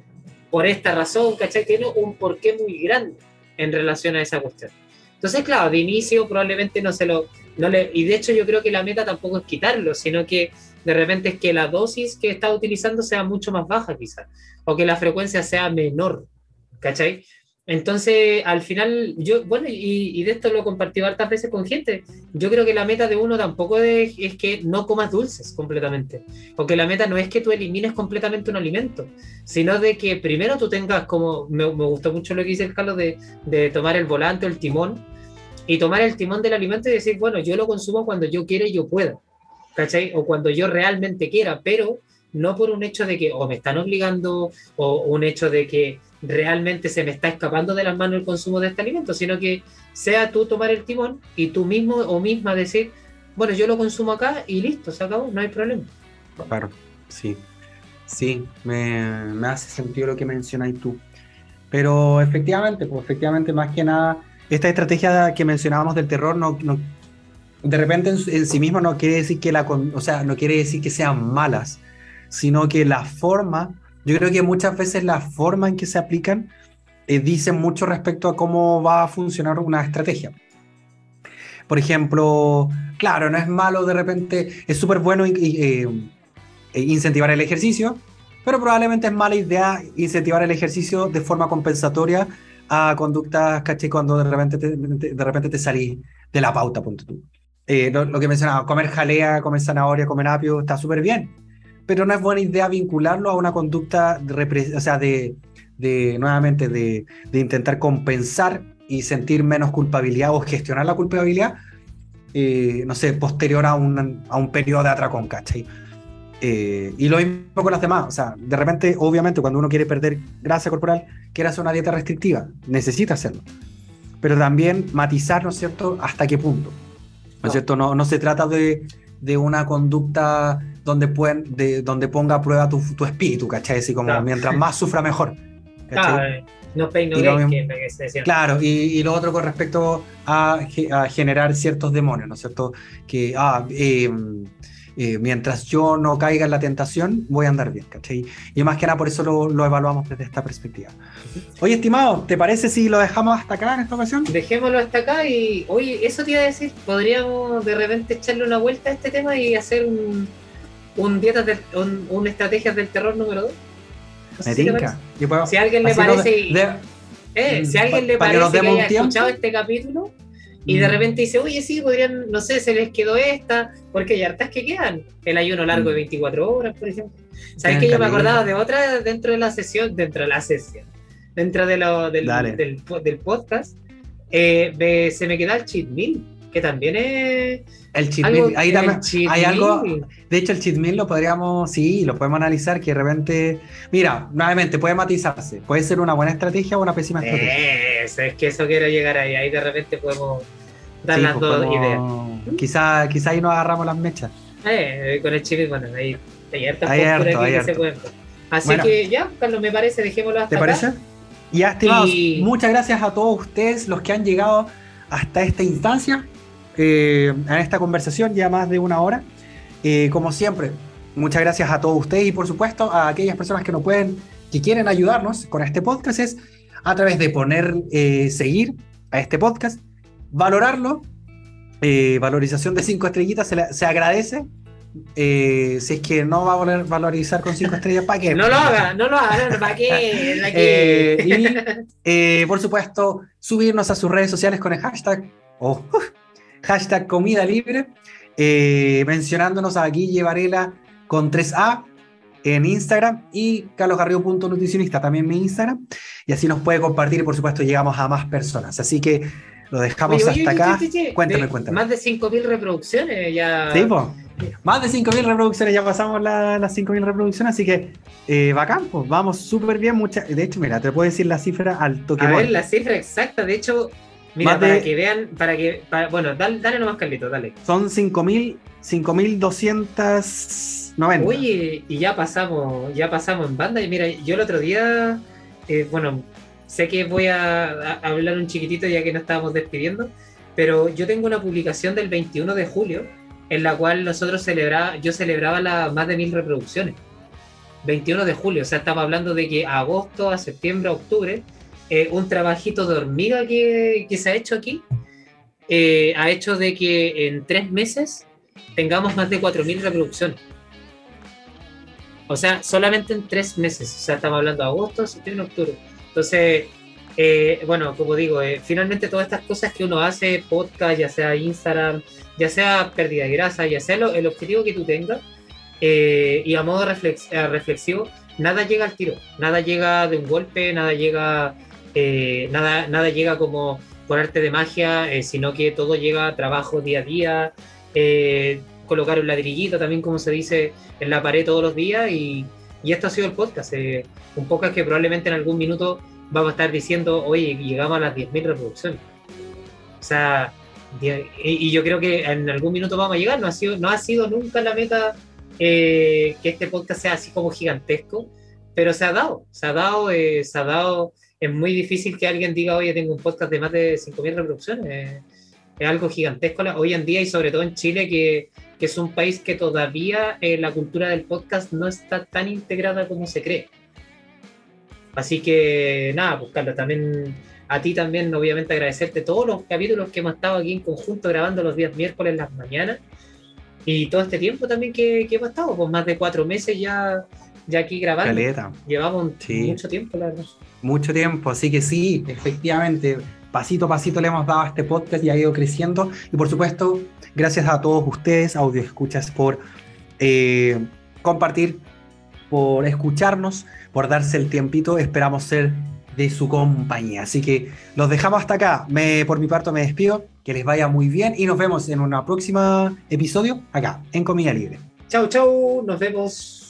por esta razón, ¿cachai? Tiene un porqué muy grande en relación a esa cuestión. Entonces, claro, de inicio probablemente no se lo... No le, y de hecho yo creo que la meta tampoco es quitarlo, sino que de repente es que la dosis que está utilizando sea mucho más baja quizás, o que la frecuencia sea menor, ¿cachai? Entonces, al final, yo, bueno, y, de esto lo he compartido hartas veces con gente. Yo creo que la meta de uno tampoco es, que no comas dulces completamente. Porque la meta no es que tú elimines completamente un alimento, sino de que primero tú tengas como, me, gustó mucho lo que dice el Carlos de, de, tomar el volante o el timón, y tomar el timón del alimento y decir, bueno, yo lo consumo cuando yo quiera y yo pueda, ¿cachai? O cuando yo realmente quiera, pero no por un hecho de que o me están obligando o un hecho de que realmente se me está escapando de las manos el consumo de este alimento, sino que sea tú tomar el timón y tú mismo o misma decir, bueno, yo lo consumo acá y listo, se acabó, no hay problema. Claro, sí, sí, me, hace sentido lo que mencionas tú. Pero efectivamente, pues efectivamente, más que nada, esta estrategia que mencionábamos del terror no, de repente en, sí mismo no quiere decir que la, o sea, no quiere decir que sean malas, sino que la forma, yo creo que muchas veces la forma en que se aplican eh, dicen mucho respecto a cómo va a funcionar una estrategia. Por ejemplo, claro, no es malo de repente, es súper bueno eh, incentivar el ejercicio, pero probablemente es mala idea incentivar el ejercicio de forma compensatoria a conductas, caché, cuando de repente te, de repente te salís de la pauta, punto tú. Eh, lo, que mencionaba, comer jalea, comer zanahoria, comer apio, está súper bien, pero no es buena idea vincularlo a una conducta, de, o sea, de, de nuevamente, de, de, intentar compensar y sentir menos culpabilidad o gestionar la culpabilidad, eh, no sé, posterior a un, a un periodo de atracón, ¿cachai? Eh, y lo mismo con las demás. O sea, de repente, obviamente, cuando uno quiere perder grasa corporal, quiere hacer una dieta restrictiva. Necesita hacerlo. Pero también matizar, ¿no es cierto?, hasta qué punto. ¿No es cierto? No, no se trata de, de una conducta donde, pueden, de, donde ponga a prueba tu, tu espíritu, ¿cachai? Así como mientras más sufra, mejor. ¿cachai? no pay no que, Claro, y, y, lo otro con respecto a, a, generar ciertos demonios, ¿no es cierto? Que, ah, eh, eh, mientras yo no caiga en la tentación, voy a andar bien, ¿cachai? Y más que nada por eso lo, lo, evaluamos desde esta perspectiva. Oye, estimado, ¿te parece si lo dejamos hasta acá en esta ocasión? Dejémoslo hasta acá y, oye, eso te iba a decir, podríamos de repente echarle una vuelta a este tema y hacer un, un dietas de, un, un estrategias del terror número 2. Me tinca. Si a alguien le parece... eh, si a alguien le parece que haya escuchado este capítulo y de mm. repente dice, oye, sí, podrían, no sé, se les quedó esta, porque hay hartas que quedan. El ayuno largo de 24 mm. horas, por ejemplo. ¿Sabes que yo me acordaba de otra dentro de la sesión, dentro de la sesión, dentro de lo, del, del, del, podcast? Eh, se me queda el cheat meal, que también es. El cheat meal, ahí también hay algo. De hecho, el cheat meal lo podríamos, sí, lo podemos analizar, que de repente. Mira, nuevamente, puede matizarse. Puede ser una buena estrategia o una pésima estrategia. es que eso quiero llegar ahí. Ahí de repente podemos dar las pues dos ideas. Quizá, quizá ahí nos agarramos las mechas. Eh, con el chip, bueno, ahí hay hartas hay harto, hay que se pueden. Así que ya, Carlos, me parece, dejémoslo hasta ¿Te parece? Ya, estimados, muchas gracias a todos ustedes, los que han llegado hasta esta instancia, eh, en esta conversación, ya más de una hora. Eh, como siempre, muchas gracias a todos ustedes y por supuesto a aquellas personas que no pueden, que quieren ayudarnos con este podcast, es a través de poner eh, seguir a este podcast, valorarlo, eh, valorización de cinco estrellitas se, agradece. Eh, si es que no va a volver valorizar con cinco estrellas, ¿para qué? No lo haga, no lo haga, ¿para qué? y por supuesto, subirnos a sus redes sociales con el hashtag o hashtag comida libre, mencionándonos a Guille Varela con 3A en Instagram y carlosgarrido.nutricionista también mi Instagram. Y así nos puede compartir y por supuesto llegamos a más personas. Así que lo dejamos hasta acá. cuéntame, cuéntame. Más de 5.000 reproducciones ya. Sí, pues. Más de 5.000 reproducciones, ya pasamos la, las 5.000 reproducciones, así que eh, bacán, pues vamos súper bien. Mucha, de hecho, mira, te puedo decir la cifra al toque. A ver, la cifra exacta, de hecho, mira, para que vean, para que, bueno, dale, dale nomás, Carlito, dale. Son 5.000, 5.200 90. Oye, y ya pasamos, ya pasamos en banda. Y mira, yo el otro día, eh, bueno, sé que voy a, hablar un chiquitito ya que nos estábamos despidiendo, pero yo tengo una publicación del 21 de julio en la cual nosotros celebraba, yo celebraba la, más de mil reproducciones. 21 de julio, o sea, estamos hablando de que a agosto, a septiembre, a octubre, eh, un trabajito de hormiga que, que se ha hecho aquí eh, ha hecho de que en tres meses tengamos más de 4.000 reproducciones. O sea, solamente en tres meses. O sea, estamos hablando de agosto, septiembre, octubre. Entonces, eh, bueno, como digo, finalmente todas estas cosas que uno hace, podcast, ya sea Instagram, ya sea pérdida de grasa, ya sea el objetivo que tú tengas, y a modo reflexivo, nada llega al tiro, nada llega de un golpe, nada llega, nada, nada llega como por arte de magia, sino que todo llega a trabajo día a día colocar un ladrillito también, como se dice, en la pared todos los días y, y esto ha sido el podcast. Eh, un podcast que probablemente en algún minuto vamos a estar diciendo, oye, llegamos a las 10.000 reproducciones. O sea, y, yo creo que en algún minuto vamos a llegar, no ha sido, no ha sido nunca la meta eh, que este podcast sea así como gigantesco, pero se ha dado, se ha dado, eh, se ha dado es muy difícil que alguien diga, oye, tengo un podcast de más de 5.000 reproducciones. Es algo gigantesco hoy en día y sobre todo en Chile, que, que es un país que todavía eh, la cultura del podcast no está tan integrada como se cree. Así que nada, pues Carlos, también a ti también, obviamente, agradecerte todos los capítulos que hemos estado aquí en conjunto grabando los días miércoles en las mañanas y todo este tiempo también que, que hemos estado, pues más de cuatro meses ya, ya aquí grabando. Llevamos mucho tiempo, la verdad. Mucho tiempo, así que sí, efectivamente, pasito a pasito le hemos dado a este podcast y ha ido creciendo. Y por supuesto, gracias a todos ustedes, audio escuchas, por eh, compartir, por escucharnos, por darse el tiempito. Esperamos ser de su compañía. Así que los dejamos hasta acá. Por mi parte me despido. Que les vaya muy bien y nos vemos en una próxima episodio acá en Comida Libre. Chau, chau. Nos vemos.